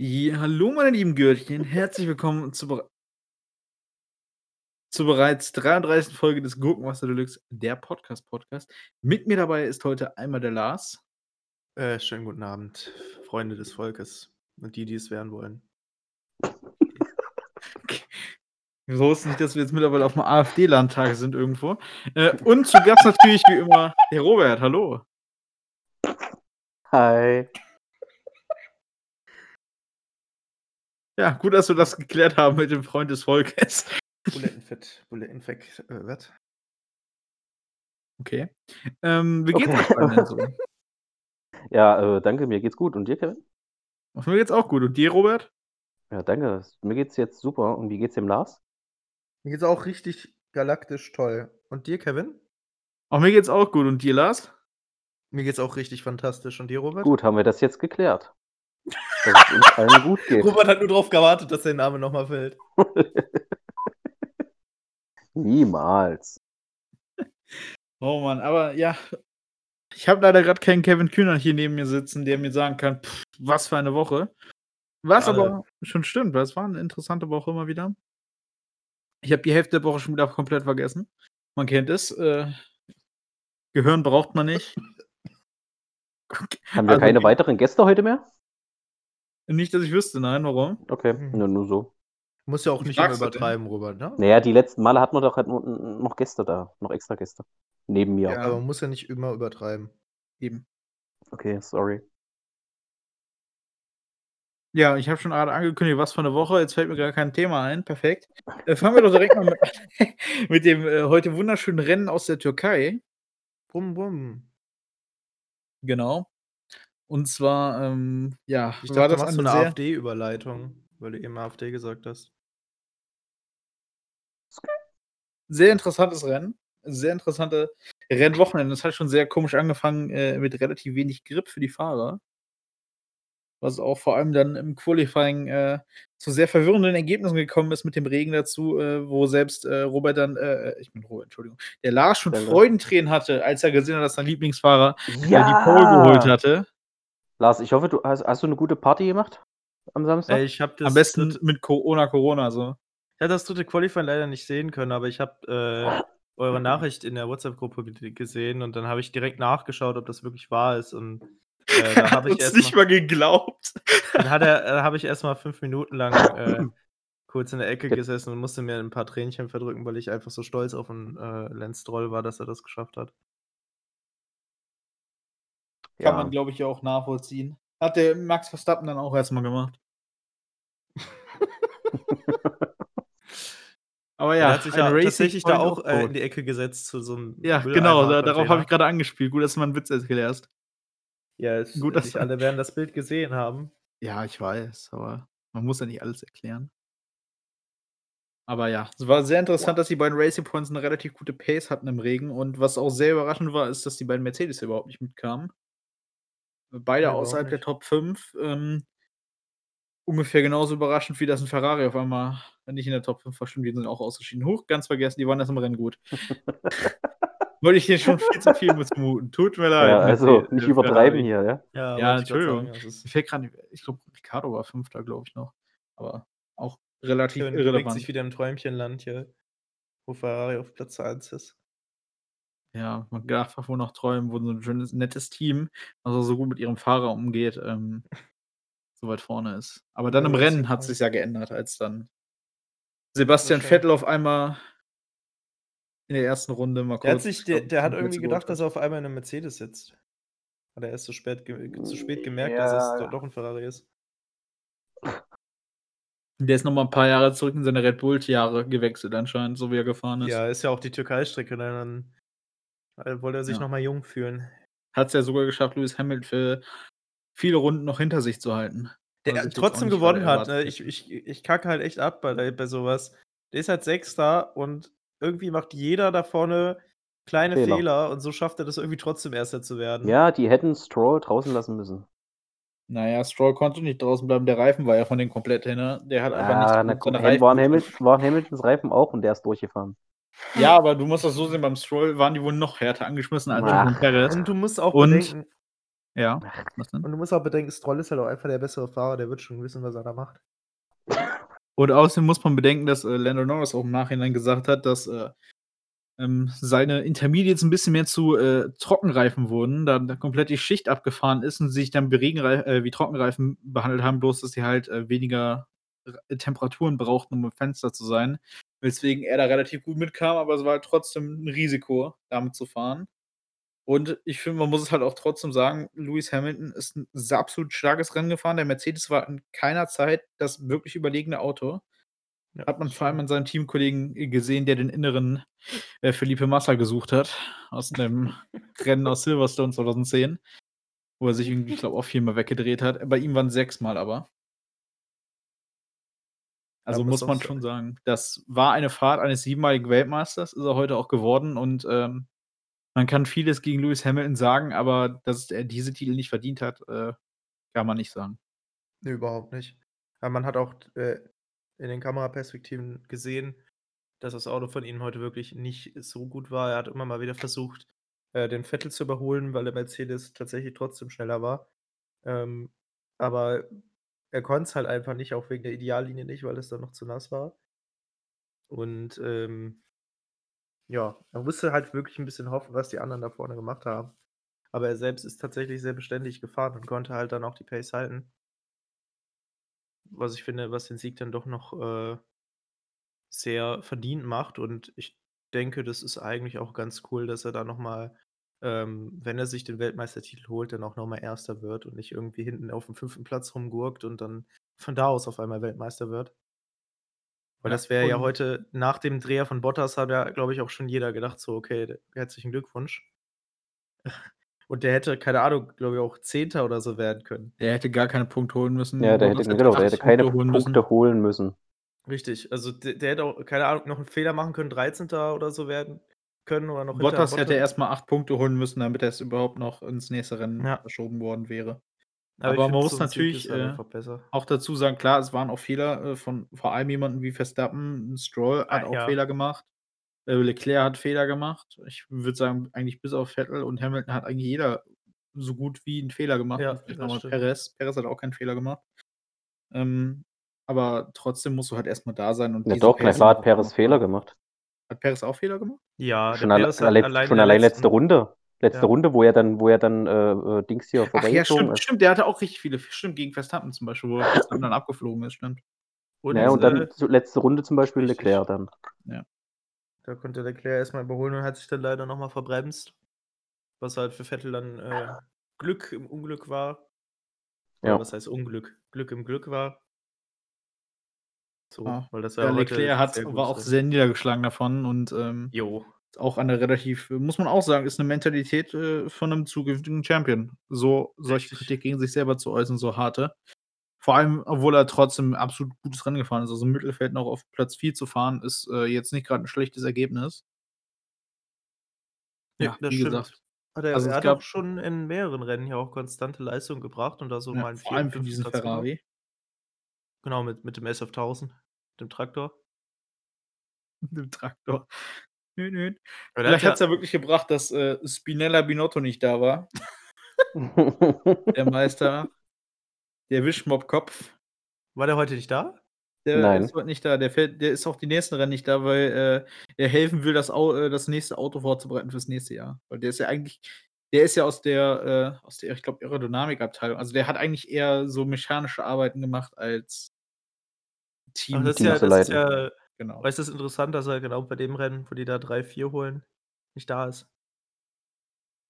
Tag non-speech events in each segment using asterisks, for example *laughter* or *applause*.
Ja, hallo meine lieben Gürtchen, herzlich willkommen zu bere zur bereits 33. Folge des Gurkenwasser Deluxe, der Podcast-Podcast. Mit mir dabei ist heute einmal der Lars. Äh, schönen guten Abend, Freunde des Volkes und die, die es werden wollen. *laughs* Wir wussten nicht, dass wir jetzt mittlerweile auf dem AfD-Landtag sind irgendwo. Äh, und zu Gast natürlich wie immer der Robert. Hallo. Hi. Ja, gut, dass wir das geklärt haben mit dem Freund des Volkes. Bulettenfett, Bulettenfett, äh, was? Okay. Ähm, wie geht's Okay. euch so? *laughs* Ja, äh, danke, mir geht's gut. Und dir, Kevin? Ach, Mir geht's auch gut. Und dir, Robert? Ja, danke. Mir geht's jetzt super. Und wie geht's dem Lars? Mir geht's auch richtig galaktisch toll. Und dir, Kevin? Auch mir geht's auch gut. Und dir, Lars? Mir geht's auch richtig fantastisch. Und dir, Robert? Gut, haben wir das jetzt geklärt. Dass es uns allen gut geht. Robert hat nur darauf gewartet, dass der Name nochmal fällt. *laughs* Niemals. Oh Mann, aber ja, ich habe leider gerade keinen Kevin Kühner hier neben mir sitzen, der mir sagen kann, pff, was für eine Woche. Was Schade. aber schon stimmt, weil es war eine interessante Woche immer wieder. Ich habe die Hälfte der Woche schon wieder komplett vergessen. Man kennt es. Äh, Gehirn braucht man nicht. Haben wir Also, keine weiteren Gäste heute mehr? Nicht, dass ich wüsste, nein, warum? Okay, Hm. nur, nur so. Muss ja auch nicht immer übertreiben, Robert, ne? Naja, die letzten Male hatten wir doch halt nur- noch Gäste da. Noch extra Gäste. Neben mir. Ja. Aber man muss ja nicht immer übertreiben. Eben. Okay, sorry. Ja, ich habe schon gerade angekündigt, was für eine Woche. Jetzt fällt mir gar kein Thema ein. Perfekt. Äh, fangen wir doch direkt mal mit, *laughs* mit dem äh, heute wunderschönen Rennen aus der Türkei. Bum, bum. Genau. Und zwar, ähm, ja, Ich war dachte, du das so eine eine sehr, AfD-Überleitung, weil du eben AfD gesagt hast. sehr interessantes Rennen. Sehr interessante Rennwochenende. Das hat schon sehr komisch angefangen äh, mit relativ wenig Grip für die Fahrer. Was auch vor allem dann im Qualifying äh, zu sehr verwirrenden Ergebnissen gekommen ist mit dem Regen dazu, äh, wo selbst äh, Robert dann, äh, ich bin Robert, Entschuldigung, der Lars schon. Freudentränen hatte, als er gesehen hat, dass sein Lieblingsfahrer äh, die Ja! Pole geholt hatte. Lars, ich hoffe, du hast, hast du eine gute Party gemacht am Samstag? Ey, ich habe das, Am besten mit Corona, Corona so. ich hab das dritte Qualifying leider nicht sehen können, aber ich habe äh, *laughs* eure Nachricht in der WhatsApp-Gruppe ge- gesehen und dann habe ich direkt nachgeschaut, ob das wirklich wahr ist. Und äh, da *laughs* habe ich erst nicht mal, mal geglaubt. dann hat er, da habe ich erstmal fünf Minuten lang äh, *laughs* kurz in der Ecke Ge- gesessen und musste mir ein paar Tränchen verdrücken, weil ich einfach so stolz auf den äh, Lance Stroll war, dass er das geschafft hat. Kann Ja. man, glaube ich, auch nachvollziehen. Hat der Max Verstappen dann auch erstmal gemacht. Aber Ja, ja, hat sich ja Racing tatsächlich da auch äh, in die Ecke gesetzt zu so einem Ja, Mülleimer- genau, da, darauf habe ich gerade angespielt. Gut, dass du mal einen Witz erklärst. Ja, es, Gut, dass- nicht alle werden das Bild gesehen haben. Ja, ich weiß, aber man muss ja nicht alles erklären. Aber ja, es war sehr interessant, dass die beiden Racing Points eine relativ gute Pace hatten im Regen. Und was auch sehr überraschend war, ist, dass die beiden Mercedes überhaupt nicht mitkamen. Beide warum außerhalb der? Top 5. Ähm, ungefähr genauso überraschend, wie das ein Ferrari auf einmal nicht in der Top 5 war. Stimmt, die sind auch ausgeschieden. Huch, ganz vergessen, die waren das im Rennen gut. *laughs* Wollte ich dir schon viel zu viel missmuten. Tut mir leid. ja, also nicht äh, übertreiben Ferrari. hier, ja? Ja, Ja, ich Entschuldigung. sagen, fällt gerade, ich glaube, Ricardo war Fünfter, glaube ich noch. Aber auch relativ bewegt irrelevant. sich wieder im Träumchenland hier, wo Ferrari auf Platz 1 ist. Ja, man darf wohl noch träumen, wo so ein schönes, nettes Team, also so gut mit ihrem Fahrer umgeht, ähm, so weit vorne ist. Aber dann Ja, im Rennen hat sich ja geändert, als dann Sebastian. Vettel auf einmal in der ersten Runde mal Der hat kurz, sich, ich der, der hat irgendwie gedacht, dass er auf einmal in einem Mercedes sitzt. Hat er erst zu spät, ge zu spät gemerkt, dass es Ja. do- doch ein Ferrari ist. Der ist noch mal ein paar Jahre zurück in seine Red Bull-Jahre gewechselt anscheinend, so wie er gefahren ist. Ja, ist ja auch die Türkei-Strecke, ne, dann äh, wollte er sich Ja. nochmal jung fühlen. Hat es ja sogar geschafft, Lewis Hamilton für viele Runden noch hinter sich zu halten. Der trotzdem gewonnen hat. Ne? Ich, ich, ich kacke halt echt ab bei, bei sowas. Der ist halt Sechster und irgendwie macht jeder da vorne kleine Fehler. Fehler, und so schafft er das irgendwie trotzdem Erster zu werden. Ja, die hätten Stroll draußen lassen müssen. Naja, Stroll konnte nicht draußen bleiben, der Reifen war ja von den komplett hin. ne? Der hat einfach Ja, nicht na, gut komm, Reifen waren, Hamilton, waren Hamiltons Reifen auch und der ist durchgefahren. Ja, aber du musst das so sehen, beim Stroll waren die wohl noch härter angeschmissen als Ach. beim Perez. Und du musst auch Und- bedenken, Ja, was denn? Und du musst auch bedenken, Stroll ist halt auch einfach der bessere Fahrer, der wird schon wissen, was er da macht. Und außerdem muss man bedenken, dass, äh, Lando Norris auch im Nachhinein gesagt hat, dass, äh, ähm, seine Intermediates 'n bisschen mehr zu, äh, Trockenreifen wurden, da da komplett die Schicht abgefahren ist und sie sich dann wie äh, wie Trockenreifen behandelt haben, bloß dass sie halt, äh, weniger R Temperaturen brauchten, um im Fenster zu sein, weswegen er da relativ gut mitkam, aber es war halt trotzdem 'n Risiko, damit zu fahren. Und ich finde, man muss es halt auch trotzdem sagen, Lewis Hamilton ist 'n s absolut starkes Rennen gefahren. Der Mercedes war in keiner Zeit das wirklich überlegene Auto. Ja, Hat man vor allem an seinem Teamkollegen, gesehen, der den inneren, äh, Felipe Massa gesucht hat aus dem *laughs* Rennen aus Silverstone 2010, wo er sich irgendwie, ich glaube, auch viermal weggedreht hat. Bei ihm waren's sechsmal aber. Also, muss man schon sagen, das war eine Fahrt eines siebenmaligen Weltmeisters, ist er heute auch geworden und, ähm, man kann vieles gegen Lewis Hamilton sagen, aber dass er diese Titel nicht verdient hat, äh, kann man nicht sagen. Ne, überhaupt nicht. Aber man hat auch äh, in den Kameraperspektiven gesehen, dass das Auto von ihm heute wirklich nicht so gut war. Er hat immer mal wieder versucht, äh, den Vettel zu überholen, weil der Mercedes tatsächlich trotzdem schneller war. Ähm, aber er konnt's halt einfach nicht, auch wegen der Ideallinie nicht, weil es dann noch zu nass war. Und, ähm ja, er musste halt wirklich 'n bisschen hoffen, was die anderen da vorne gemacht haben. Aber er selbst ist tatsächlich sehr beständig gefahren und konnte halt dann auch die Pace halten. Was ich finde, was den Sieg dann doch noch, äh sehr verdient macht und ich denke, das ist eigentlich auch ganz cool, dass er da noch mal, ähm, wenn er sich den Weltmeistertitel holt, dann auch noch mal Erster wird und nicht irgendwie hinten auf'm 5. Platz rumgurkt und dann von da aus auf einmal Weltmeister wird. Weil Ja, das wäre ja heute nach dem Dreher von Bottas hat ja, glaube ich, auch schon jeder gedacht so: „Okay, herzlichen Glückwunsch.“ *laughs* Und der hätte, keine Ahnung, glaube ich, auch Zehnter oder so werden können. Der hätte gar keine Punkte holen müssen. Ja, der hätte genau, der 8 hätte keine Punkte holen müssen. Punkte holen müssen. Richtig, also d der hätte auch, keine Ahnung, noch 'n Fehler machen können, 13. oder so werden können oder noch hinter Bottas hätte Bottas. erst mal 8 Punkte holen müssen, damit er's überhaupt noch ins nächste Rennen Ja. verschoben worden wäre. Aber Aber man muss so natürlich, äh, auch dazu sagen, klar, es waren auch Fehler, äh, von vor allem jemanden wie Verstappen. Stroll hat Ah, auch ja. Fehler gemacht. Äh, Leclerc hat Fehler gemacht. Ich würde sagen, eigentlich bis auf Vettel und Hamilton hat eigentlich jeder so gut wie 'n Fehler gemacht Ja. Perez. Perez hat auch keinen Fehler gemacht. Ähm, aber trotzdem musst du halt erst mal da sein und Ja doch, klar hat Perez Fehler gemacht. Hat Perez auch Fehler gemacht? Ja, der Schon alle allein schon allein letzte Runde. Letzte Ja. Runde, wo er dann wo er dann, äh, äh, Dings hier Ach ja, vorbeigezogen stimmt, ist. stimmt, der hatte auch richtig viele stimmt, gegen Verstappen zum Beispiel, wo Verstappen dann abgeflogen ist, stimmt. Und, Ja, und äh dann so letzte Runde zum Beispiel richtig. Leclerc dann. Ja. Da konnte Leclerc erst mal überholen und hat sich dann leider noch mal verbremst, was halt für Vettel dann, äh, Glück im Unglück war. Oder Ja. was heißt Unglück? Glück im Glück war. So, Ja. weil das Ja, ja heute Leclerc hat sehr war auch sehr niedergeschlagen davon und, ähm, Jo. auch eine relativ muss man auch sagen, ist 'ne Mentalität, äh, von 'nem zukünftigen Champion, so solche Richtig. Kritik gegen sich selber zu äußern, so harte. Vor allem, obwohl er trotzdem 'n absolut gutes Rennen gefahren ist. Also, im Mittelfeld noch auf Platz 4 zu fahren, ist, äh, jetzt nicht grad 'n schlechtes Ergebnis. Ne, Ja, das wie stimmt. gesagt. Hat er Also, er es hat gab auch schon in mehreren Rennen hier auch konstante Leistung gebracht und da so Ja, mal 'n vor 4. allem für 5. diesen Platz genommen. Ferrari. Genau, mit mit dem SF1000, dem Traktor. Mit dem Traktor. Nüt. Aber der hat Vielleicht hat's ja ja wirklich gebracht, dass, äh, Spinella Binotto nicht da war. *laughs* Der Meister. Der Wischmopp-Kopf. War der heute nicht da? Der Nein. ist heute nicht da. Der fährt der ist auch die nächsten Rennen nicht da, weil, äh, er helfen will, das Au äh, das nächste Auto vorzubereiten fürs nächste Jahr. Weil der ist ja eigentlich der ist ja aus der, äh aus der, ich glaube, Aerodynamikabteilung. Also, der hat eigentlich eher so mechanische Arbeiten gemacht als Team das ist ja das ist ja Genau. weißt du, das ist interessant, dass er genau bei dem Rennen, wo die da 3, 4 holen, nicht da ist.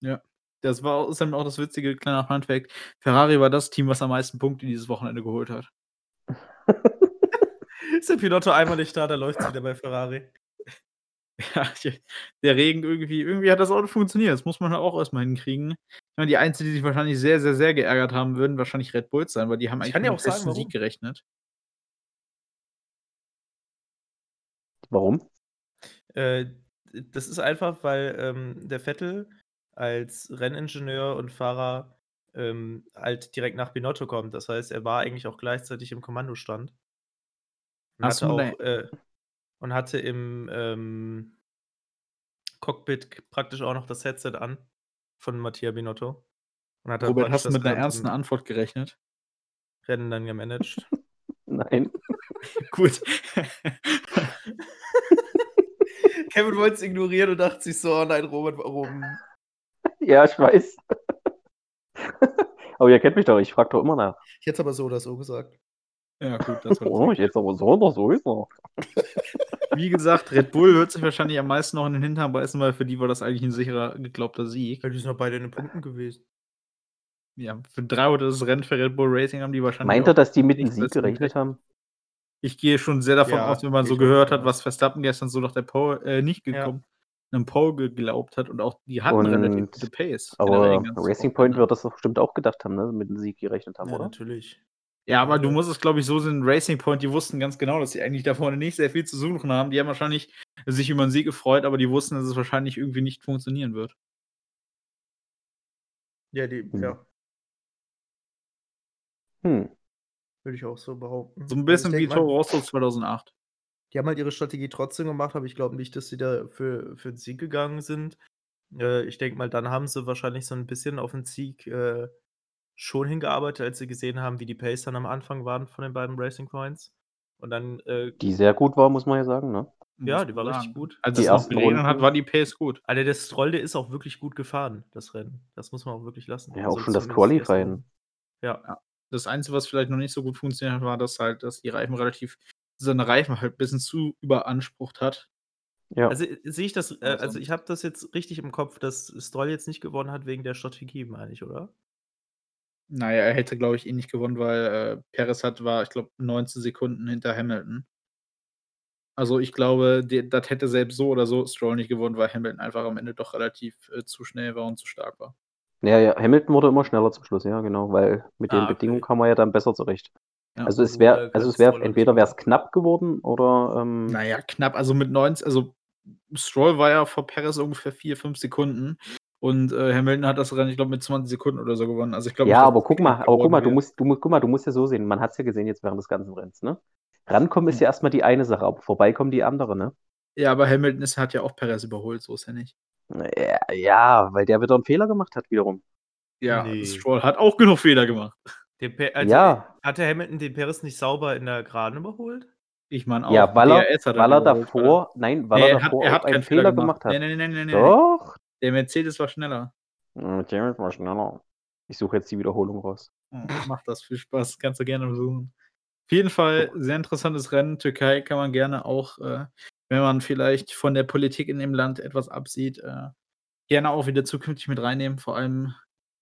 Ja. Das war außerdem auch das witzige, kleiner Funfact: Ferrari war das Team, was am meisten Punkte dieses Wochenende geholt hat. *laughs* *laughs* Ist der Binotto einmal nicht da, dann läuft's wieder bei Ferrari. *laughs* Ja, de der Regen irgendwie irgendwie hat das Auto funktioniert. Das muss man halt auch erst mal hinkriegen. Ich meine, die Einzigen, die sich wahrscheinlich sehr, sehr, sehr geärgert haben, würden wahrscheinlich Red Bulls sein, weil die haben Ich eigentlich kann mit dir 'nem auch sagen, festen Sieg warum. gerechnet. Warum? Äh, d das ist einfach, weil, ähm, der Vettel als Renningenieur und Fahrer, ähm, halt direkt nach Binotto kommt. Das heißt, er war eigentlich auch gleichzeitig im Kommandostand. Und Ach so, hatte ne. auch, äh und hatte im, ähm Cockpit praktisch auch noch das Headset an von Mattia Binotto. Und hat Robert, hast du mit 'ner ganze ernsten Antwort gerechnet? Rennen dann gemanagt. *laughs* Nein. *laughs* Gut. *laughs* Kevin wollte's ignorieren und dachte sich so: „Oh nein, Robert, warum?“ Ja, ich weiß. Aber ihr kennt mich doch, ich frage doch immer nach. Ich hätte es aber so oder so gesagt. Ja, gut, das war Oh, jetzt aber so oder so ist er. Wie gesagt, Red Bull wird sich wahrscheinlich am meisten noch in den Hintern beißen, weil für die war das eigentlich 'n sicherer, geglaubter Sieg. Ja, die sind doch beide in den Punkten gewesen. Ja, für 3 oder das Rennen für Red Bull Racing haben die wahrscheinlich Meint ihr, dass die mit 'm nichts Sieg gerechnet haben? Ich gehe schon sehr davon Ja, aus, wenn man so gehört hat, was Verstappen gestern so nach der Pole äh, nicht Ja. gekommen 'nem Pole geglaubt hat und auch die hatten relativ Und gute Pace aber Racing Point Wochenende. wird das doch bestimmt auch gedacht haben, ne, mit 'm Sieg gerechnet haben, Ja, oder? natürlich. Ja, aber du musst es, glaube ich, so sehen, Racing Point, die wussten ganz genau, dass sie eigentlich da vorne nicht sehr viel zu suchen haben. Die haben wahrscheinlich sich über 'n Sieg gefreut, aber die wussten, dass es wahrscheinlich irgendwie nicht funktionieren wird. Ja, die Hm. ja. Hm. Würde ich auch so behaupten. So 'n Also, bisschen wie Toro Rosso 2008. Die haben halt ihre Strategie trotzdem gemacht, aber ich glaube nicht, dass sie da für für 'n Sieg gegangen sind. Äh, ich denke mal, dann haben sie wahrscheinlich so 'n bisschen auf 'n Sieg, äh, schon hingearbeitet, als sie gesehen haben, wie die Pace dann am Anfang waren von den beiden Racing Points. Und dann, äh Die sehr gut war, muss man ja sagen, ne? Ja, die war richtig sagen. gut. Als Die es noch geregnet hat, war die Pace gut. Alter, der Stroll, der ist auch wirklich gut gefahren, das Rennen. Das muss man auch wirklich lassen. Ja, auch Also, schon das Qualifying. Ja. Ja. Das Einzige, was vielleicht noch nicht so gut funktioniert hat, war, dass halt dass die Reifen relativ seine Reifen halt bisschen zu überansprucht hat. Ja. Also, äh, sehe ich das äh, also, sonst ich habe das jetzt richtig im Kopf, dass Stroll jetzt nicht gewonnen hat wegen der Strategie, meine ich, oder? Na ja, er hätte, glaube ich, eh nicht gewonnen, weil, äh, Perez hat war, ich glaube, 19 Sekunden hinter Hamilton. Also, ich glaube, das hätte selbst so oder so Stroll nicht gewonnen, weil Hamilton einfach am Ende doch relativ, äh, zu schnell war und zu stark war. Ja, ja, Hamilton wurde immer schneller zum Schluss, ja, genau, weil mit den Ah, Bedingungen okay. kam er ja dann besser zurecht. Ja. Also, es Also, wäre da also, es wäre Stroll auch nicht entweder wär's gewinnen. knapp geworden oder, ähm Na ja, knapp, also, mit 19 also, Stroll war ja vor Perez ungefähr 4, 5 Sekunden und, äh, Hamilton hat das Rennen, ich glaube, mit 20 Sekunden oder so gewonnen. Also, ich glaube Ja, aber es guck mal aber guck mal, du musst du musst guck mal, du musst ja so sehen, man hat's ja gesehen jetzt während des ganzen Rennens, ne? Rankommen ist Hm. ja erst mal die eine Sache, aber vorbeikommen die andere, ne? Ja, aber Hamilton ist hat ja auch Perez überholt, so ist ja nicht. Ja, ja, weil der wieder 'n Fehler gemacht hat wiederum. Ja, Ne. Stroll hat auch genug Fehler gemacht. Also, Ja. hatte Hamilton den Perez nicht sauber in der Geraden überholt? Ich meine auch, Ja, weil er hat weil er er er davor nein, weil er er hat davor er auch hat einen keinen Fehler Fehler gemacht gemacht. hat. Ne, ne, ne, ne, ne, ne. Doch. Der Mercedes war schneller. Hm, Mercedes war schneller. Ich suche jetzt die Wiederholung raus. Hm, mach das, viel Spaß, kannst du gerne besuchen. Auf jeden Fall sehr interessantes Rennen. Türkei kann man gerne auch, äh, wenn man vielleicht von der Politik in dem Land etwas absieht, äh, gerne auch wieder zukünftig mit reinnehmen. Vor allem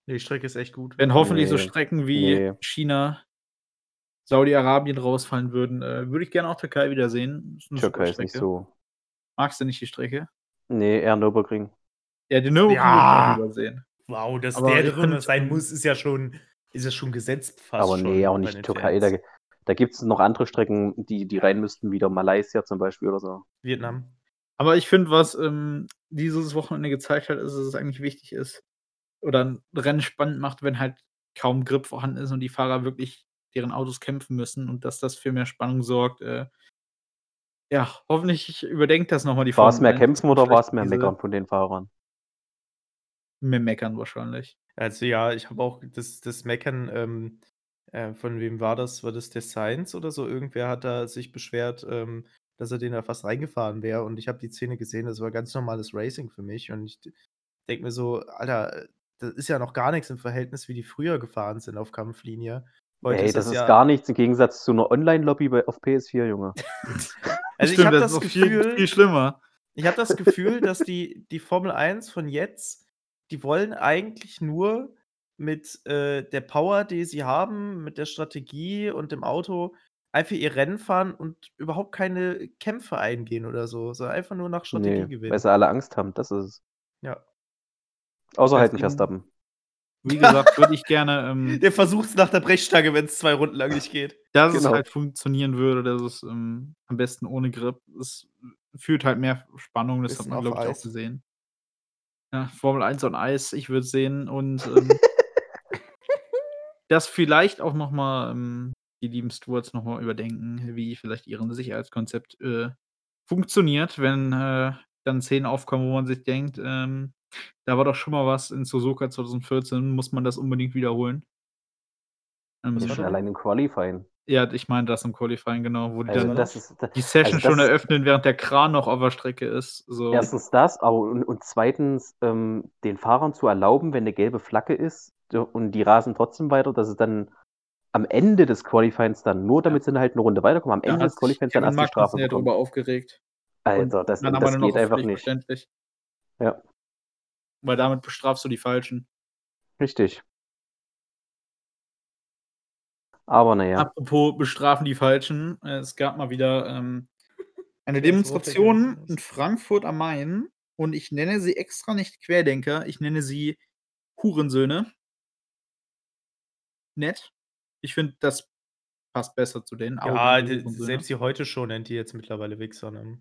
die Strecke ist echt gut. wenn hoffentlich so Ne, Strecken wie ne. China, Saudi-Arabien rausfallen würden, äh, würde ich gerne auch Türkei wiedersehen. Türkei ist nicht so Magst du nicht die Strecke? Ne, eher Nürburgring. Ja, den Nürburgring würde ich Ja. auch lieber sehen. Wow, dass Aber der drin sein muss, ist ja schon ist ja schon gesetzt fast Aber schon ne, auch nicht Türkei. Da da gibt's noch andere Strecken, die die rein müssten, wieder Malaysia zum Beispiel oder so. Vietnam. Aber ich finde, was, ähm, dieses Wochenende gezeigt hat, ist, dass es eigentlich wichtig ist oder 'n Rennen spannend macht, wenn halt kaum Grip vorhanden ist und die Fahrer wirklich deren Autos kämpfen müssen und dass das für mehr Spannung sorgt, äh ja, hoffentlich überdenkt das noch mal die War's Formel mehr 1, kämpfen oder war's vielleicht mehr diese meckern von den Fahrern? Mehr meckern wahrscheinlich. Also, ja, ich habe auch das das Meckern, ähm, äh, von wem war das? War das der Sainz oder so? Irgendwer hat da sich beschwert, ähm, dass er den da fast reingefahren wäre und ich habe die Szene gesehen, das war ganz normales Racing für mich und ich denke mir so: „Alter, äh, das ist ja noch gar nix im Verhältnis, wie die früher gefahren sind auf Kampflinie.“ Heute Ey, ist das das ist ja gar nichts im Gegensatz zu 'ner Online-Lobby bei auf PS4, Junge. *laughs* Also, ich Stimmt, habe das das ist noch viel Gefühl viel schlimmer. ich habe das Gefühl, dass die die Formel 1 von jetzt, die wollen eigentlich nur mit, äh, der Power, die sie haben, mit der Strategie und dem Auto einfach ihr Rennen fahren und überhaupt keine Kämpfe eingehen oder so, sondern einfach nur nach Strategie Ne, weil gewinnen. sie alle Angst haben, das ist es. Ja. Außer halt 'n Deswegen Verstappen. wie gesagt, würde ich gerne, *laughs* ähm Der versucht's nach der Brechstange, wenn's 2 Runden lang nicht geht. dass es Genau. halt funktionieren würde, dass es, ähm, am besten ohne Grip es führt halt mehr Spannung, das hat Bisschen man, auf glaube ich, auch gesehen. Ja, Formel 1 on Eis, ich würde es sehen und, *laughs* ähm dass vielleicht auch noch mal, ähm, die lieben Stewards noch mal überdenken, wie vielleicht ihren Sicherheitskonzept, äh, funktioniert, wenn, äh, dann Szenen aufkommen, wo man sich denkt, ähm Da war doch schon mal was in Suzuka 2014, muss man das unbedingt wiederholen. Ähm, Was war Schon allein im Qualifying. Ja, ich meine das im Qualifying, genau, wo die Also dann das das ist die Session also schon das eröffnen, während der Kran noch auf der Strecke ist, so. erstens das, aber und und zweitens, ähm, den Fahrern zu erlauben, wenn 'ne gelbe Flagge ist, und die rasen trotzdem weiter, dass es dann am Ende des Qualifyings dann nur Ja. damit sie halt 'ne Runde weiterkommen, am Da Ende des Qualifyings dann erst die Strafe ja drüber aufgeregt. Alter, das das noch geht einfach nicht. Ja. Weil damit bestrafst du die Falschen. Richtig. Aber na ja. Apropos bestrafen die Falschen, es gab mal wieder, ähm, *laughs* eine Ich Demonstration in Frankfurt am Main und ich nenne sie extra nicht Querdenker, ich nenne sie Hurensöhne. Nett. Ich finde, das passt besser zu denen. Ja, selbst die heute schon nennt die jetzt mittlerweile Wichser, ne?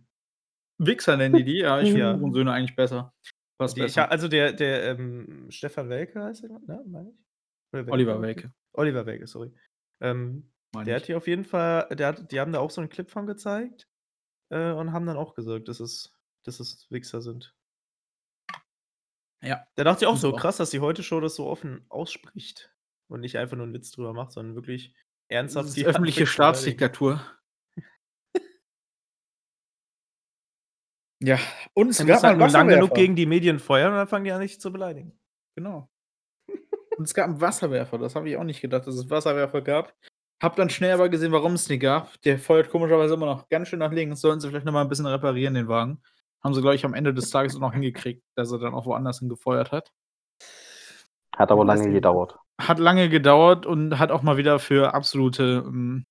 Wichser nennen die die? Ja, ich finde *laughs* Ja. Hurensöhne eigentlich besser. Passt Die ich besser. ha also der der, ähm, Stefan Welke heißt der, ne, meine ich? Oliver Welke? Welke. Oliver Welke, sorry. Ähm, Meine der ich. hat hier auf jeden Fall der hat die haben da auch so 'n Clip von gezeigt, äh, und haben dann auch gesagt, dass es dass es Wichser sind. Ja. Da dachte ich auch so, auch. krass, dass die Heute Show das so offen ausspricht und nicht einfach nur 'n Witz drüber macht, sondern wirklich ernsthaft Das ist die öffentliche. Staatsdiktatur. *laughs* Ja, und es gab mal halt lang genug gegen die Medien feuern und dann fangen die an, dich zu beleidigen. Genau. Und es gab 'n Wasserwerfer, das habe ich auch nicht gedacht, dass es Wasserwerfer gab. Habe dann schnell aber gesehen, warum es die gab. Der feuert komischerweise immer noch ganz schön nach links. Sollten sie vielleicht noch mal 'n bisschen reparieren, den Wagen. Haben sie, glaube ich, am Ende des Tages auch noch hingekriegt, dass er dann auch woanders hin gefeuert hat. Hat aber lange gedauert. Hat lange gedauert und hat auch mal wieder für absolute, hm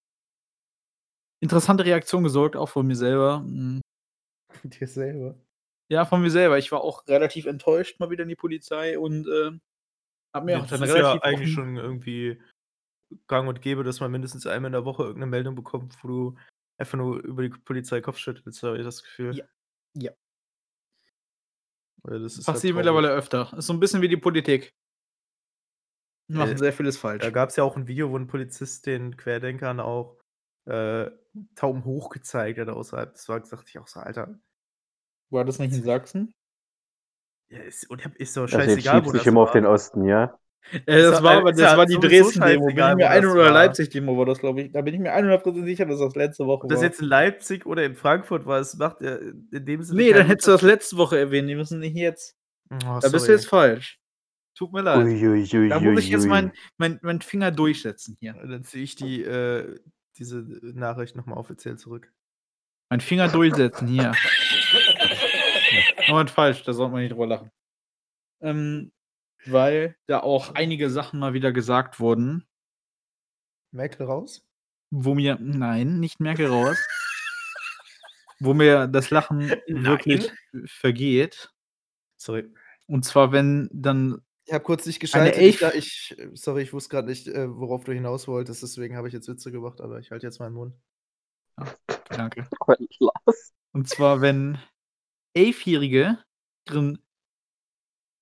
interessante Reaktionen gesorgt, auch von mir selber. Hm. Von dir selber? Ja, von mir selber. Ich war auch relativ enttäuscht mal wieder in die Polizei und, ähm, habe mir auch das dann ist ja relativ eigentlich schon irgendwie gang und gäbe, dass man mindestens einmal in der Woche irgend 'ne Meldung bekommt, wo du einfach nur über die Polizei Kopf schüttelst, habe ich das Gefühl. Ja. Ja. Halt Passiert traurig. mittlerweile öfter. Ist so 'n bisschen wie die Politik. Die machen Äh, sehr vieles da falsch. gab's ja auch 'n Video, wo 'n Polizist den Querdenkern auch, äh, Daumen hoch gezeigt hat außerhalb des Wagens. Dachte ich auch so: „Alter“ War das nicht in Sachsen? Ja, ist und ist doch Also, scheißegal, wo schiebst dich das immer auf den war. Osten, ja? Äh, das ja war aber das war die Dresden-Demo. Das oder war. Leipzig-Demo war das, glaube ich. Da bin ich mir 100 % sicher, dass das letzte Woche Ob das war. jetzt in Leipzig oder in Frankfurt war, es macht ja in dem Sinne Ne, dann hättest du das letzte Woche erwähnen die müssen nicht jetzt. Oh, Da bist du jetzt falsch. Tut mir leid. Ui, ui, ui, Da muss ich jetzt meinen mein meinen Finger durchsetzen hier. Dann ziehe ich die äh, diese Nachricht noch mal offiziell zurück. Meinen Finger durchsetzen, hier. *laughs* *laughs* Moment, falsch, da sollte man nicht drüber lachen. Ähm, weil da auch einige Sachen mal wieder gesagt wurden Merkel raus? wo mir nein, nicht Merkel raus. Wo mir das Lachen *laughs* wirklich Nein? vergeht. Sorry. Und zwar, wenn dann Ich habe kurz nicht geschaltet. Ich da ich sorry, ich wusste grad nicht, äh, worauf du hinaus wolltest, deswegen habe ich jetzt Witze gemacht, aber ich halte jetzt meinen Mund. Ja, danke. Und zwar, wenn Elfjährige ihren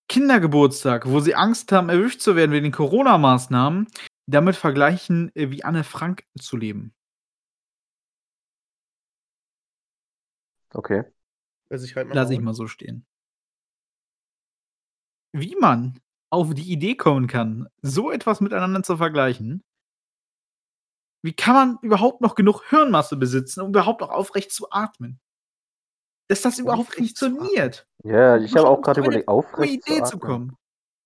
Kindergeburtstag, wo sie Angst haben, erwischt zu werden wegen den Corona-Maßnahmen, damit vergleichen, äh, wie Anne Frank zu leben. Okay. Also, ich halte meinen Lasse ich mal so stehen. Wie man auf die Idee kommen kann, so etwas miteinander zu vergleichen wie kann man überhaupt noch genug Hirnmasse besitzen, um überhaupt noch aufrecht zu atmen? Dass das überhaupt funktioniert. Ja, ich habe auch eine überlegt, aufrecht zu Idee zu kommen.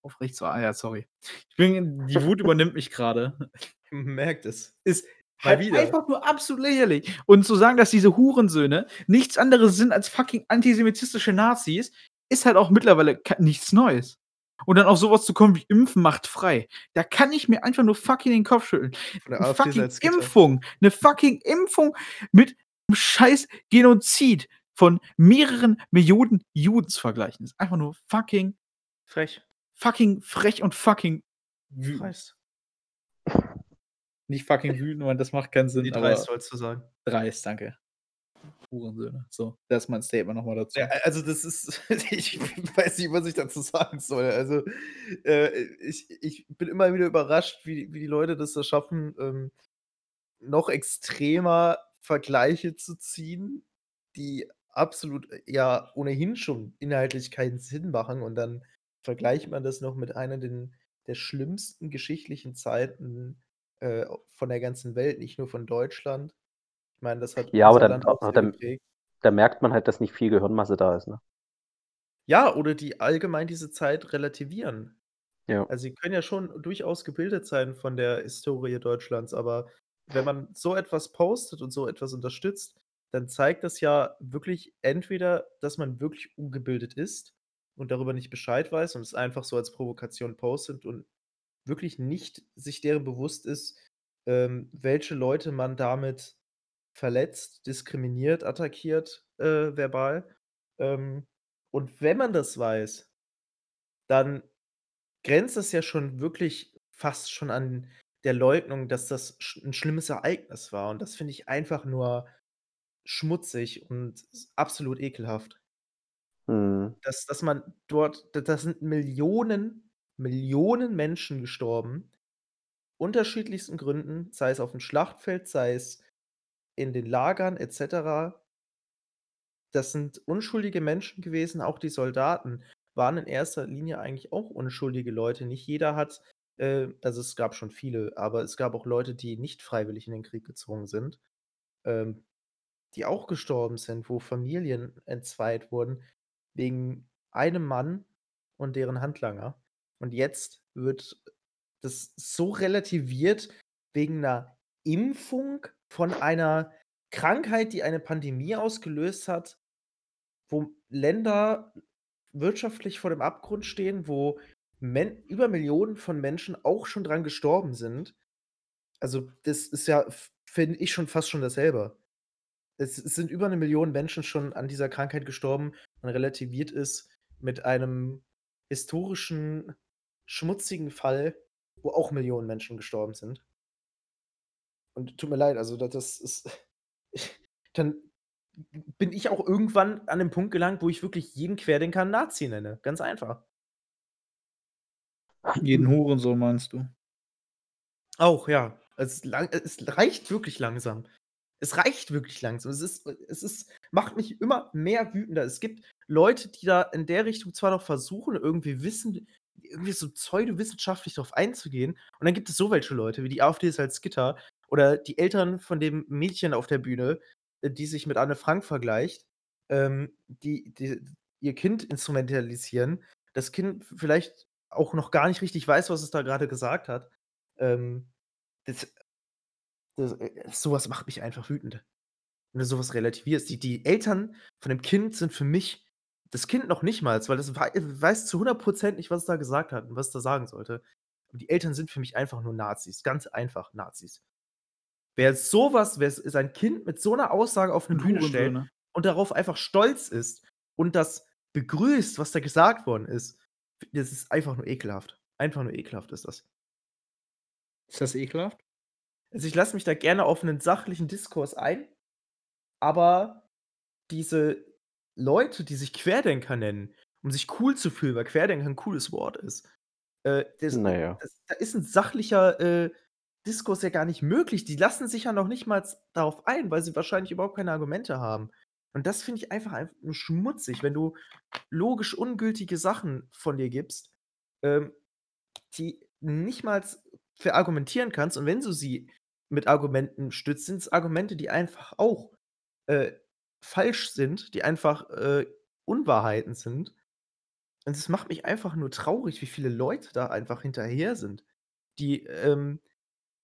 Aufrecht zu ah, ja, sorry. Ich bin die Wut übernimmt mich grade. *laughs* Man merkt es. Ist halt wieder. einfach nur absolut lächerlich. Und zu sagen, dass diese Hurensöhne nichts anderes sind als fucking antisemitistische Nazis, ist halt auch mittlerweile nichts Neues. Und dann auf so was zu kommen wie Impfen macht frei. Da kann ich mir einfach nur fucking den Kopf schütteln. 'Ne AfD fucking. Impfung 'ne fucking Impfung mit 'nem scheiß Genozid von mehreren Millionen Juden zu vergleichen, ist einfach nur fucking Frech. fucking frech und fucking wütend. Dreist. Nicht fucking wütend, weil das macht keinen Sinn, aber dreist wolltest du sagen. dreist, danke. Hurensöhne. So, das ist mein Statement noch mal dazu. Ja, also, das ist *laughs* ich weiß nicht, was ich dazu sagen soll. Also, äh, ich ich bin immer wieder überrascht, wie wie die Leute das da schaffen, ähm, noch extremer Vergleiche zu ziehen, die absolut, äh, ja ohnehin schon inhaltlich keinen Sinn machen und dann vergleicht man das noch mit einer den der schlimmsten geschichtlichen Zeiten, äh, von der ganzen Welt, nicht nur von Deutschland. Ich meine, das hat Ja, aber dann dann da merkt man halt, dass nicht viel Gehirnmasse da ist, ne? Ja, oder die allgemein diese Zeit relativieren. Ja. Also, sie können ja schon durchaus gebildet sein von der Historie Deutschlands, aber wenn man so etwas postet und so etwas unterstützt, dann zeigt das ja wirklich entweder, dass man wirklich ungebildet ist und darüber nicht Bescheid weiß und es einfach so als Provokation postet und wirklich nicht sich deren bewusst ist, ähm, welche Leute man damit verletzt, diskriminiert, attackiert, äh, verbal. Ähm, und wenn man das weiß dann grenzt das ja schon wirklich fast schon an der Leugnung, dass das sch 'n schlimmes Ereignis war und das finde ich einfach nur schmutzig und absolut ekelhaft. Mhm. Dass dass man dort da sind Millionen Millionen Menschen gestorben, unterschiedlichsten Gründen, sei es aufm Schlachtfeld, sei es in den Lagern et cetera. Das sind unschuldige Menschen gewesen, auch die Soldaten waren in erster Linie eigentlich auch unschuldige Leute. Nicht jeder hat äh, also, es gab schon viele, aber es gab auch Leute, die nicht freiwillig in den Krieg gezwungen sind, ähm, die auch gestorben sind, wo Familien entzweit wurden wegen einem Mann und deren Handlanger. Und jetzt wird das so relativiert wegen 'ner Impfung von einer Krankheit, die eine Pandemie ausgelöst hat, wo Länder wirtschaftlich vor dem Abgrund stehen, wo Men über Millionen von Menschen auch schon dran gestorben sind. Also, das ist ja, finde ich schon fast schon dasselbe. Es es sind über 'ne Million Menschen schon an dieser Krankheit gestorben und relativiert es mit einem historischen, schmutzigen Fall, wo auch Millionen Menschen gestorben sind. Und tut mir leid, also da das ist *laughs* dann bin ich auch irgendwann an den Punkt gelangt, wo ich wirklich jeden Querdenker 'n Nazi nenne, ganz einfach. Jeden Hurensohn meinst du? Auch, ja. Es lang es reicht wirklich langsam. Es reicht wirklich langsam. Es ist es ist macht mich immer mehr wütender. Es gibt Leute, die da in der Richtung zwar noch versuchen, irgendwie Wissen irgendwie so pseudowissenschaftlich drauf einzugehen. Und dann gibt es so welche Leute wie die AfD Salzgitter oder die Eltern von dem Mädchen auf der Bühne, äh, die sich mit Anne Frank vergleicht, ähm, die die ihr Kind instrumentalisieren. Das Kind vielleicht auch noch gar nicht richtig weiß, was es da grade gesagt hat. Ähm, das das äh, so was macht mich einfach wütend. Wenn du so was relativierst. Die die Eltern von dem Kind sind für mich das Kind noch nicht mal, weil das wei weiß zu 100 % nicht, was es da gesagt hat und was es da sagen sollte. Und die Eltern sind für mich einfach nur Nazis, ganz einfach Nazis. Wer so was wer sein Kind mit so 'ner Aussage auf 'ne Und Bühne stellt Hurensöhne. und darauf einfach stolz ist und das begrüßt, was da gesagt worden ist, das ist einfach nur ekelhaft. Einfach nur ekelhaft ist das. Ist das ekelhaft? Also, ich lasse mich da gerne auf 'nen sachlichen Diskurs ein, aber diese Leute, die sich Querdenker nennen, um sich cool zu fühlen, weil Querdenker 'n cooles Wort ist, äh, das Na äh, ja. das da ist 'n sachlicher, äh, Diskurs ja gar nicht möglich. Die lassen sich ja noch nicht mal darauf ein, weil sie wahrscheinlich überhaupt keine Argumente haben. Und das finde ich einfach einf nur schmutzig, wenn du logisch ungültige Sachen von dir gibst, ähm, die nicht mal verargumentieren kannst. Und wenn du sie mit Argumenten stützt, sind's Argumente, die einfach auch, äh, falsch sind, die einfach, äh, Unwahrheiten sind. Und es macht mich einfach nur traurig, wie viele Leute da einfach hinterher sind, die, ähm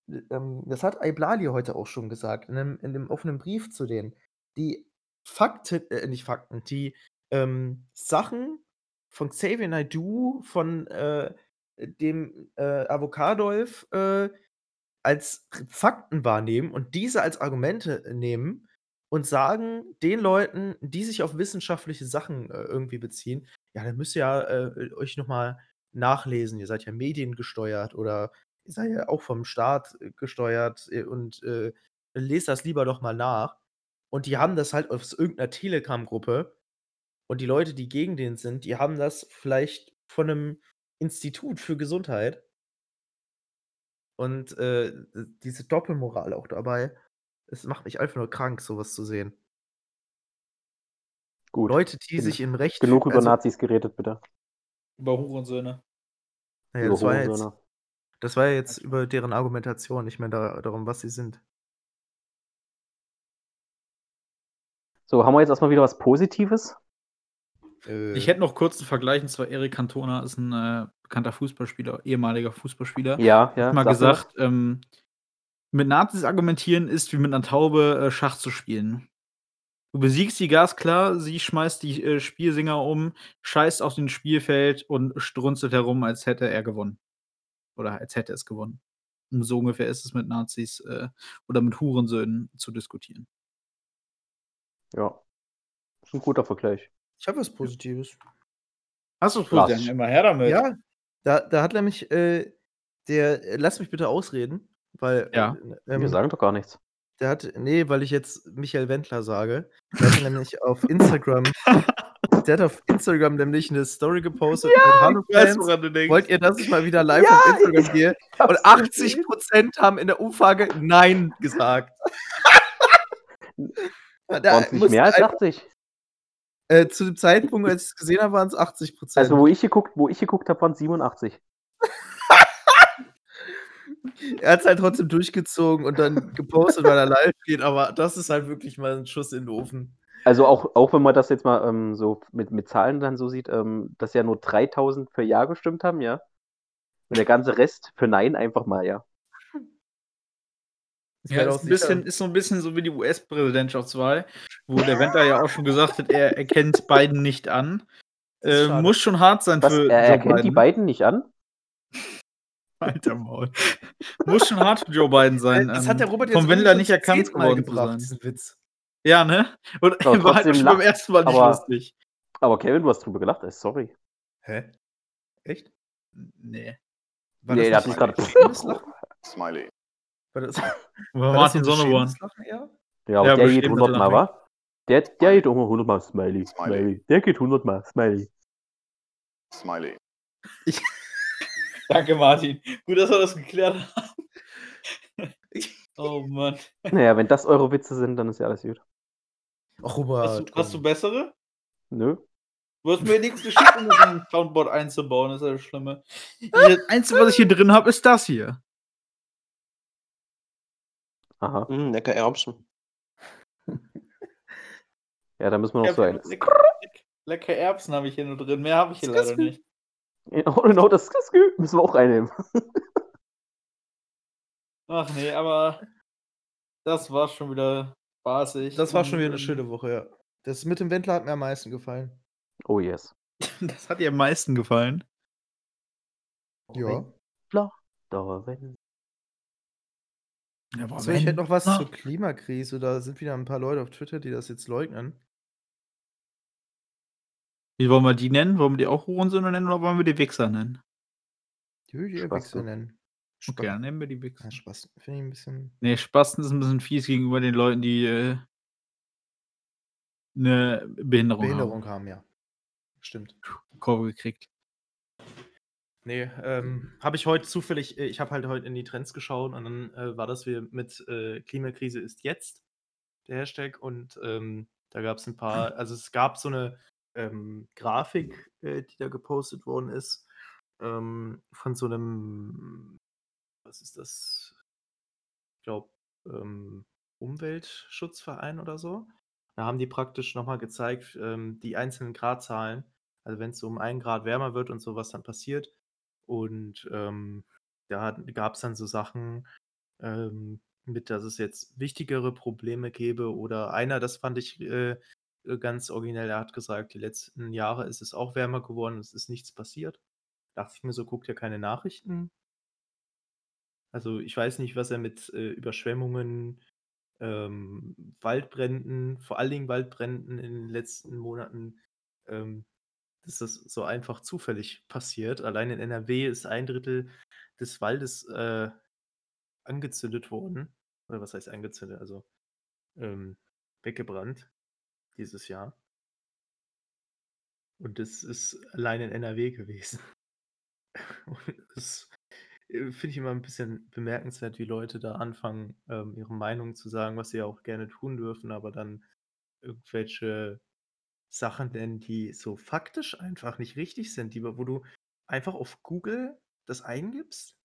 äh, ähm, das hat Eblali heute auch schon gesagt in 'nem in 'nem offenen Brief zu denen, die Fakten äh, nicht Fakten, die, ähm, Sachen von Xavier Naidoo, von, äh, dem, äh, Avocadolf, äh, als Fakten wahrnehmen und diese als Argumente nehmen und sagen den Leuten, die sich auf wissenschaftliche Sachen, äh, irgendwie beziehen: „Ja, dann müsst ihr ja, äh, euch noch mal nachlesen. Ihr seid ja mediengesteuert oder ihr seid ja auch vom Staat gesteuert, äh, und, äh, lest das lieber doch mal nach.“ Und die haben das halt aus irgend 'ner Telegram-Gruppe. Und die Leute, die gegen den sind, die haben das vielleicht von 'nem Institut für Gesundheit. Und, äh, diese Doppelmoral auch dabei, es macht mich einfach nur krank, so was zu sehen. Gut. Leute, die Gen- sich im Recht Genug über also, Nazis geredet, bitte. Über Hurensöhne. Naja, über das, war ja jetzt, das war ja jetzt über deren Argumentation, nicht mehr da, darum, was sie sind. So, haben wir jetzt erstmal wieder was Positives? Äh, Ich hätte noch kurz einen Vergleich, und zwar Erik Cantona ist ein äh, bekannter Fußballspieler, ehemaliger Fußballspieler. Ja, ja. mal sag gesagt, ähm, mit Nazis argumentieren ist wie mit einer Taube äh, Schach zu spielen. Du besiegst sie gasklar, sie schmeißt die äh, Spielsinger um, scheißt auf den Spielfeld und strunzelt herum, als hätte er gewonnen. Oder als hätte es gewonnen. Und so ungefähr ist es mit Nazis äh, oder mit Hurensöhnen zu diskutieren. Ja. Ist ein guter Vergleich. Ich habe was Positives. Hast du Krass. Fußball? Immer her damit. Ja, da, da hat nämlich äh, der, äh, lass mich bitte ausreden, weil Ja. äh, Wir ähm, sagen doch gar nichts. der hat, nee, weil ich jetzt Michael Wendler sage, der hat *laughs* nämlich auf Instagram, *laughs* der hat auf Instagram nämlich eine Story gepostet mit Hallo Ich weiß, Fans, woran du denkst. wollt ihr, dass ich mal wieder live Ja, auf Instagram gehe? Und hab's 80 gesehen. Prozent haben in der Umfrage Nein gesagt. *laughs* Da es nicht mehr als einfach- 80? Äh, zu dem Zeitpunkt, als ich es gesehen habe, waren es 80 Prozent. Also, wo ich geguckt, wo ich geguckt habe, waren 87. er hat es halt trotzdem durchgezogen und dann gepostet, weil er live geht, aber das ist halt wirklich mal ein Schuss in den Ofen. Also auch, auch wenn man das jetzt mal ähm, so mit, mit Zahlen dann so sieht, ähm, dass ja nur 3000 für Ja gestimmt haben, ja. Und der ganze Rest für Nein einfach mal, ja. Ich Ja, ist, ein bisschen, ist so ein bisschen so wie die US-Präsidentschaftswahl, wo der Wendler ja auch schon gesagt hat, er erkennt Biden nicht an. Ist Äh, muss schon hart sein Was, für er Joe erkennt die Biden. beiden nicht an? *laughs* Alter Maul. muss schon hart für Joe Biden sein. das ähm, hat der Robert jetzt vom Wendler nicht erkannt worden zu gebracht, sein. diesen Witz. Ja, ne? Und Aber *laughs* war halt schon beim ersten Mal nicht aber- lustig. Aber Kevin, du hast drüber gelacht, äh, sorry. Hä? Echt? Nee. War nee, das das ist nicht gerade. Smiley. *laughs* War das, War war Martin Sonneborn. Ja, aber Ja, der geht 100 Mal, natürlich. wa? Der, der geht immer 100 Mal Smiley. Smiley. Smiley. Der geht 100 Mal Smiley. Smiley. *laughs* Danke, Martin. Gut, dass wir das geklärt haben. oh Mann. Naja, wenn das eure Witze sind, dann ist ja alles gut. Ach, Robert. Hast du, hast du bessere? Nö. Du hast mir nichts geschickt, um das in ein Soundboard einzubauen, das ist ja das Schlimme. Das Einzige, was ich hier drin habe, ist das hier. Aha. Mm, lecker Erbsen. Ja, da müssen wir noch Ja, so ein. lecker, lecker Erbsen habe ich hier nur drin. Mehr habe ich hier leider nicht. Oh, genau, das das müssen wir auch reinnehmen. *laughs* Ach nee, aber das war schon wieder spaßig. Das war schon wieder eine schöne Woche, ja. Das mit dem Wendler hat mir am meisten gefallen. Oh yes. *laughs* Das hat dir am meisten gefallen. Ja. Da, wenn. Ja, boah, So, ich hätte noch was Ah. zur Klimakrise. Da sind wieder ein paar Leute auf Twitter, die das jetzt leugnen. Wie wollen wir die nennen? Wollen wir die auch Hurensöhne nennen oder wollen wir die Wichser nennen? Die würde ich eher Spasten. Wichser nennen. Okay, dann nennen wir die Wichser. Ja, Spaß. Finde ich ein bisschen. Nee, Spasten ist ein bisschen fies gegenüber den Leuten, die äh, eine Behinderung, Behinderung haben, ja. Stimmt. haben. Kurve gekriegt. Nee, ähm, habe ich heute zufällig, äh, ich habe halt heute in die Trends geschaut und dann äh, war das wir mit äh, Klimakrise ist jetzt, der Hashtag, und ähm, da gab es ein paar, also es gab so eine ähm, Grafik, äh, die da gepostet worden ist, ähm, von so einem, was ist das? Ich glaube, ähm, Umweltschutzverein oder so. Da haben die praktisch nochmal gezeigt, ähm, die einzelnen Gradzahlen, also wenn es so um einen Grad wärmer wird und so, was dann passiert. Und ähm, da gab es dann so Sachen ähm, mit, dass es jetzt wichtigere Probleme gäbe oder einer, das fand ich äh, äh, ganz originell, er hat gesagt, die letzten Jahre ist es auch wärmer geworden, es ist nichts passiert. Dachte ich mir so, guckt ja keine Nachrichten. Also ich weiß nicht, was er mit äh, Überschwemmungen, ähm, Waldbränden, vor allen Dingen Waldbränden in den letzten Monaten, ähm, dass das so einfach zufällig passiert. Allein in NRW ist ein Drittel des Waldes äh, angezündet worden. Oder was heißt angezündet? Also ähm, weggebrannt dieses Jahr. Und das ist allein in NRW *laughs* gewesen. Und das äh, finde ich immer ein bisschen bemerkenswert, wie Leute da anfangen, ähm, ihre Meinung zu sagen, was sie ja auch gerne tun dürfen, aber dann irgendwelche Sachen nennen, die so faktisch einfach nicht richtig sind, die, wo du einfach auf Google das eingibst,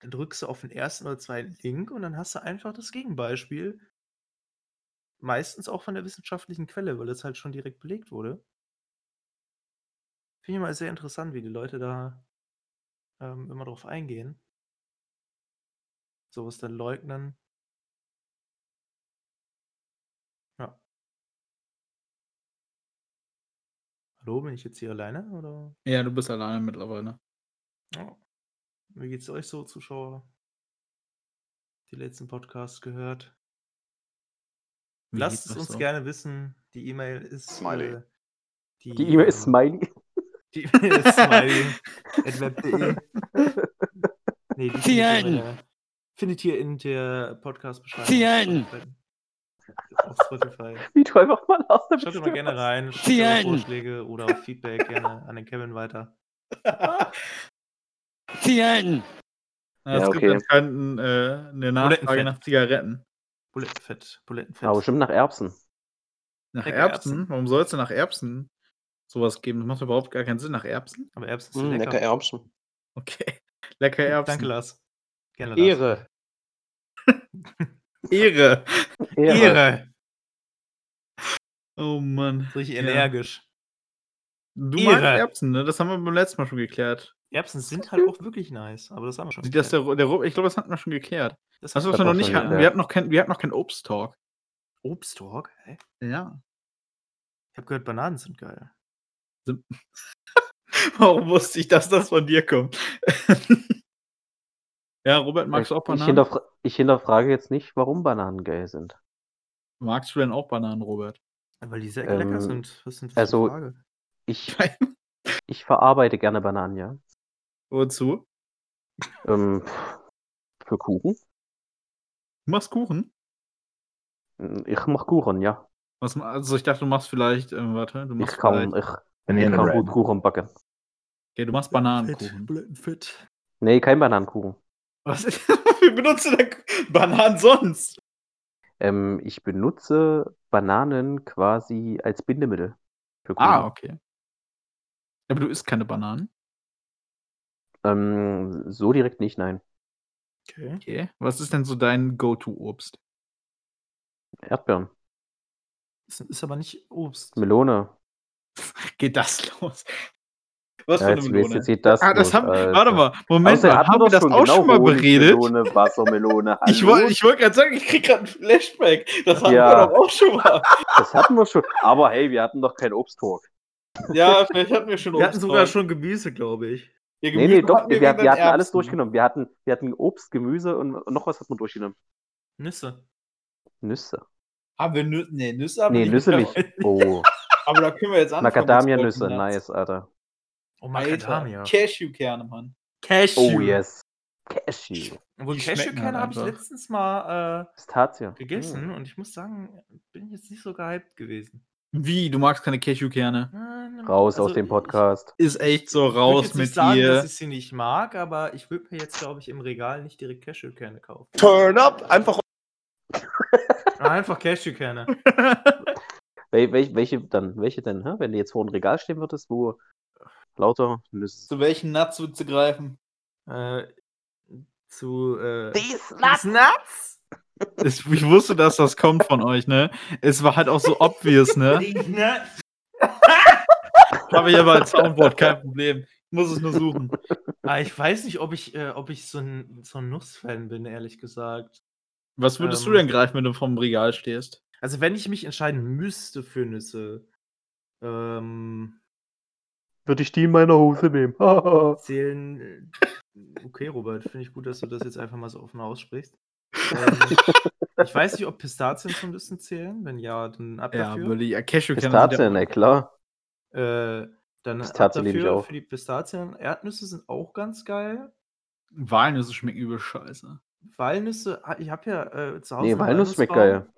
dann drückst du auf den ersten oder zweiten Link und dann hast du einfach das Gegenbeispiel. Meistens auch von der wissenschaftlichen Quelle, weil das halt schon direkt belegt wurde. Finde ich mal sehr interessant, wie die Leute da ähm, immer drauf eingehen. Sowas dann leugnen. Hallo, bin ich jetzt hier alleine oder? Ja, du bist alleine mittlerweile. Ja. Wie geht's euch so, Zuschauer? Die letzten Podcasts gehört. Wie Lasst es uns so? gerne wissen. Die E-Mail ist. Smiley. Äh, Die E-Mail ist ähm, Smiley. Die E-Mail ist smiley.web.de. *laughs* Nee, die findet ihr in der Podcast-Beschreibung. Auf Spotify. *laughs* Wie du einfach mal aus der Schaut immer gerne rein, schickt. Vorschläge oder auch Feedback gerne an den Kevin weiter. *laughs* Vielen. Ja, es Ja, gibt okay. anscheinend äh, eine Nachfrage nach Zigaretten. Bulettenfett. Bulettenfett. Aber bestimmt nach Erbsen. Nach Erbsen? Erbsen. Warum soll es denn nach Erbsen sowas geben? Das macht überhaupt gar keinen Sinn nach Erbsen. Aber Erbsen sind Mm, lecker. lecker Erbsen. Okay. *laughs* Lecker Erbsen. Danke, Lars. Gerne, Lars. Ehre. Ehre. Ehre. Oh Mann. Richtig Ja. energisch. Du Ehre. magst Erbsen, ne? Das haben wir beim letzten Mal schon geklärt. Erbsen sind halt auch wirklich nice, aber das haben wir schon. Sieht das geklärt. der, der, ich glaube, das hatten wir schon geklärt. das haben was wir noch nicht hatten, geklärt. wir hatten noch kein, wir hatten noch kein Obsttalk. Obsttalk? Hä? Ja. Ich habe gehört, Bananen sind geil. *laughs* Warum wusste ich, dass das von dir kommt? *laughs* ja, Robert, magst du auch ich, Bananen? hinterfra ich hinterfrage jetzt nicht, warum Bananen geil sind. Magst du denn auch Bananen, Robert? Weil die sehr Ähm, lecker sind. Was sind das also- Frage? Ich, *laughs* ich verarbeite gerne Bananen, ja. Wozu? Ähm, für Kuchen. Du machst Kuchen? Ich mache Kuchen, ja. Was, also ich dachte, du machst vielleicht, ähm, warte, du Ich machst kann, vielleicht, ich, ich kann gut Kuchen backen. okay, du machst Bananenkuchen. Bulettenfett. Nee, kein Bananenkuchen. Was? *laughs* Wie benutzt du denn Bananen sonst? Ähm, ich benutze Bananen quasi als Bindemittel. Für. Ah, okay. Aber du isst keine Bananen? ähm, so direkt nicht, nein. Okay. Okay. Was ist denn so dein Go-To-Obst? Erdbeeren, Das ist aber nicht Obst. Melone. *laughs* Geht das los? Was Ja, für eine Melone? das ah, das haben, Alter. warte mal, Moment mal, hatten haben wir doch das auch schon mal beredet? Honigmelone, Wassermelone. *laughs* Ich hallo? wollte ich wollt gerade sagen, ich krieg gerade ein Flashback. Das hatten Ja. wir doch auch schon mal. *laughs* Das hatten wir schon. Aber hey, wir hatten doch keinen Obsttalk. Ja, vielleicht hatten wir schon Wir hatten sogar Obst schon Gemüse, glaube ich. Ja, Nee, nee, doch, wir, wir hatten alles durchgenommen. Wir hatten, wir hatten Obst, Gemüse und noch was hat man durchgenommen. Nüsse. Nüsse. Haben wir Nüsse? Nee, Nüsse haben wir Nee, nicht Nüsse nicht. Oh, *laughs* Aber da können wir jetzt anfangen. Macadamia-Nüsse, nice, Alter. Oh, Macadamia. Cashewkerne, Mann. Cashew. Oh, yes. Cashew. Obwohl Cashewkerne halt habe ich letztens mal äh, Pistazie. gegessen Mm. und ich muss sagen, bin ich jetzt nicht so gehypt gewesen. Wie? Du magst keine Cashewkerne? Raus aus also dem ich- Podcast. Ist echt so Ich raus mit nicht sagen, dir. dass ich sie nicht mag, aber ich würde mir jetzt, glaube ich, im Regal nicht direkt Cashewkerne kaufen. Turn up! Einfach *laughs* Ah, Einfach Cashewkerne. *laughs* Wel wel welche dann? Welche denn? Hä? Wenn du jetzt vor einem Regal stehen würdest, wo lauter Nüsse. Zu welchen Nuts würdest du greifen? äh, zu äh, These These Nuts. Es, ich wusste, dass das kommt von euch, ne? Es war halt auch so obvious, ne? Nuts. Habe ich aber als Soundboard, kein Problem. Ich muss es nur suchen. Ah, ich weiß nicht, ob ich, äh, ob ich so ein, so ein Nussfan bin, ehrlich gesagt. Was würdest du Ähm. denn greifen, wenn du vom Regal stehst? Also, wenn ich mich entscheiden müsste für Nüsse, ähm, Würde ich die in meiner Hose nehmen. *laughs* Zählen. Äh, okay, Robert, finde ich gut, dass du das jetzt einfach mal so offen aussprichst. *laughs* Ähm, ich weiß nicht, ob Pistazien zum Nüssen zählen. Wenn ja, dann ab Ja, dafür. würde ich. Ja, Cashewkerne sind Pistazien, ja, na klar. Äh, dann ab Pistazien liebe ich dafür auch. für die Pistazien. Erdnüsse sind auch ganz geil. Walnüsse schmecken übel scheiße. Walnüsse, ah, ich habe ja äh, zu Hause. Nee, Walnuss schmeckt Walnussbaum. geil.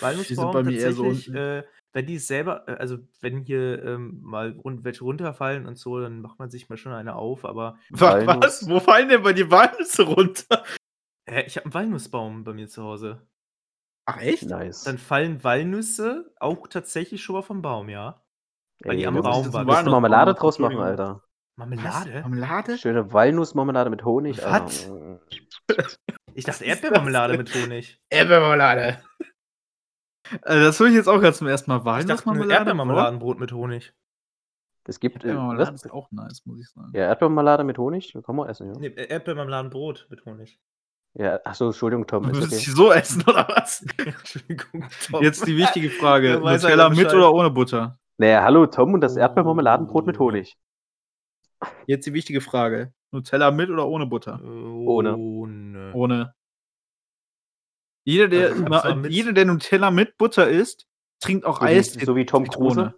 Walnussbaum bei mir eher so äh, wenn die selber, äh, also wenn hier ähm, mal run welche runterfallen und so, dann macht man sich mal schon eine auf, aber *laughs* Wa- Walnuss. Was? Wo fallen denn bei dir Walnüsse runter? *laughs* äh, ich habe einen Walnussbaum bei mir zu Hause. Ach, echt? Nice. Dann fallen Walnüsse auch tatsächlich schon mal vom Baum, ja. Weil die Ey, am da musst- waren. musst du Marmelade draus machen, Entschuldigung. Alter. Marmelade? Marmelade? Schöne Walnussmarmelade mit Honig, Was? Alter. Ich dachte ist Erdbeermarmelade mit Honig. Erdbeermarmelade. Äh, das höre ich jetzt auch gerade zum ersten Mal. Ich dachte Walnussmarmelade? Erdbeermarmeladenbrot mit Honig. Es gibt. Äh, Erdbeermarmelade was? ist auch nice, muss ich sagen. Ja, Erdbeermarmelade mit Honig? Kann man essen, ja. Nee, äh, Erdbeermarmeladenbrot mit Honig. Ja, achso, Entschuldigung, Tom. Ist okay. so essen, oder was? *laughs* Entschuldigung. Tom. Jetzt die wichtige Frage. *laughs* Nutella mit oder ohne Butter? Naja, hallo, Tom und das Erdbeermarmeladenbrot mit Honig. Jetzt die wichtige Frage. Nutella mit oder ohne Butter? Ohne. Ohne. Ohne. Jeder, der, Also, mit- jeder, der Nutella mit Butter isst, trinkt auch So wie, Eis. so wie Tom Kruse.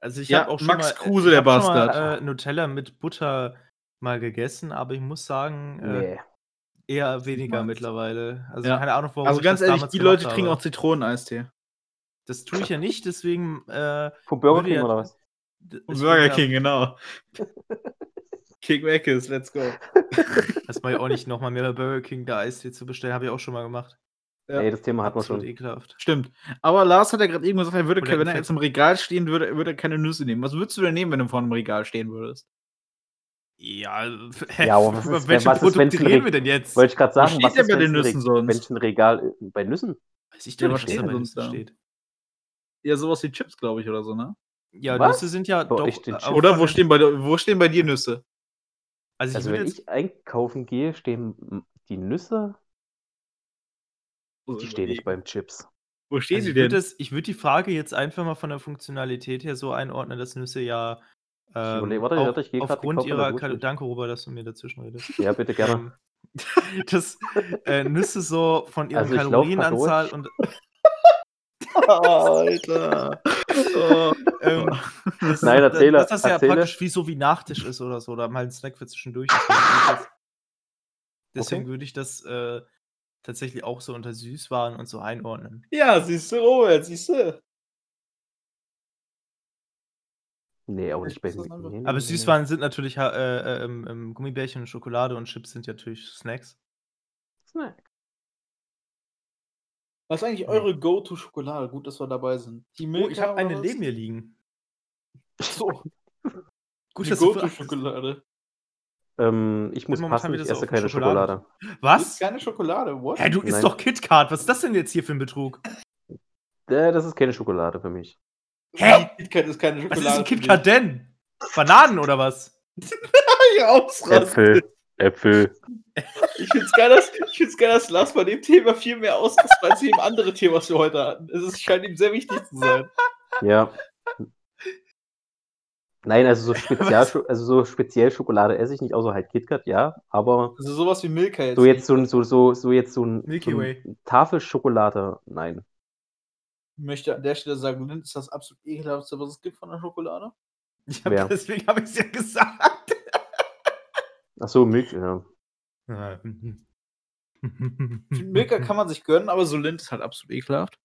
Also ich Ja, habe auch schon Max mal, Kruse, ich der Bastard. Mal, äh, Nutella mit Butter mal gegessen, aber ich muss sagen, äh, eher weniger meinst. mittlerweile. Also Ja. keine Ahnung, warum Also ich ganz das ehrlich, die Leute gemacht trinken habe. auch Zitroneneistee. Das tue ich ja nicht, deswegen. Äh, Vom Burger King ja- oder was? ich Burger King, genau. *laughs* King Mackes, let's go. Das mache ich auch nicht nochmal mehr bei Burger King da Eistee zu bestellen, habe ich auch schon mal gemacht. Ja. Ey, das Thema hat man schon. ekelhaft. Stimmt. Aber Lars hat ja gerade eben gesagt, er würde, Oder wenn er jetzt im Regal stehen würde, würde er keine Nüsse nehmen. Was würdest du denn nehmen, wenn du vor einem Regal stehen würdest? Ja, *laughs* Ja, aber was ist- welche was ist, Produkte ein reden Re- wir denn jetzt? Wollte ich gerade sagen, steht was der ist bei den Nüssen sonst? Ein Regal äh, bei Nüssen? Weiß ich Ja, doch was nicht, was steht da bei denn Nüssen da? steht. Ja, sowas wie Chips, glaube ich, oder so, ne? Ja, Was? Nüsse sind ja Bei doch. äh, Oder wo stehen, bei, dir- wo stehen bei dir Nüsse? Also, ich Also wenn jetzt, ich einkaufen gehe, stehen die Nüsse, die stehen nicht beim Chips. Wo stehen also sie ich würde denn? das- ich würde die Frage jetzt einfach mal von der Funktionalität her so einordnen, dass Nüsse ja ähm, warte, warte, ich aufgrund ihrer Kal. Danke, Robert, dass du mir dazwischen redest. Ja, bitte gerne. Ähm, *laughs* dass äh, Nüsse so von ihren Also ich Kalorienanzahl und *laughs* Alter. Oh. ähm, dass, Nein, erzähle, dass das ja erzähle. praktisch wie so wie Nachtisch ist oder so, oder mal ein Snack für zwischendurch. Deswegen würde ich das, deswegen Okay. würde ich das äh, tatsächlich auch so unter Süßwaren und so einordnen. Ja, siehst du, Robert, siehst du. Nee, auch Ich nicht bei nee, Aber. Süßwaren sind natürlich äh, äh, ähm, ähm, Gummibärchen und Schokolade und Chips sind ja natürlich Snacks. Snack. Was ist eigentlich eure Go-To-Schokolade? Gut, dass wir dabei sind. Die Oh, ich habe eine neben mir liegen. So, *laughs* Gut, die. Go-To-Schokolade. Ähm, ich muss passen, ich esse keine Schokolade. Schokolade. Was? Keine Schokolade, what? Hä, du isst Nein. doch KitKat. Was ist das denn jetzt hier für ein Betrug? Äh, das ist keine Schokolade für mich. Hä? KitKat ist keine Was Schokolade. ist ein KitKat denn? Bananen oder was? *laughs* Ja, ausrasten. Äpfel. Äpfel. Ich find's geil, dass, ich find's geil, dass Lars bei dem Thema viel mehr ausrastet als jedem andere Thema, was wir heute hatten. Es ist, scheint ihm sehr wichtig zu sein. Ja. Nein, also so *laughs* speziell, also so speziell Schokolade esse ich nicht, außer halt KitKat, ja. Aber Also sowas wie Milka jetzt. so jetzt so ein, so, so, so jetzt so ein, Milky so Way. Tafelschokolade, nein. Ich möchte an der Stelle sagen, Lind ist das absolut ekelhaftste, was es gibt von der Schokolade. Hab, Wer? deswegen habe ich es ja gesagt. Ach so, Milch, ja. *laughs* Milka kann man sich gönnen, aber so Lind ist halt absolut ekelhaft.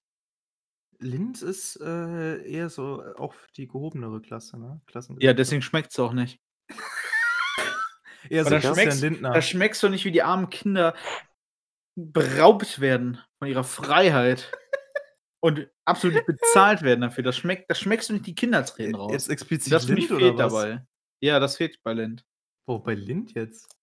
Linz ist äh, eher so äh, auch die gehobenere Klasse, ne? Klassen Ja, deswegen schmeckt es auch nicht. *laughs* eher so Aber da Christian schmeckst- Lindner. Da schmeckst du nicht, wie die armen Kinder beraubt werden von ihrer Freiheit und absolut nicht bezahlt werden dafür. Das, schmeckt, das schmeckst du nicht die Kindertränen raus. Jetzt explizit das Lind fehlt oder was? dabei. Ja, das fehlt bei Lind. Oh, bei Lind jetzt?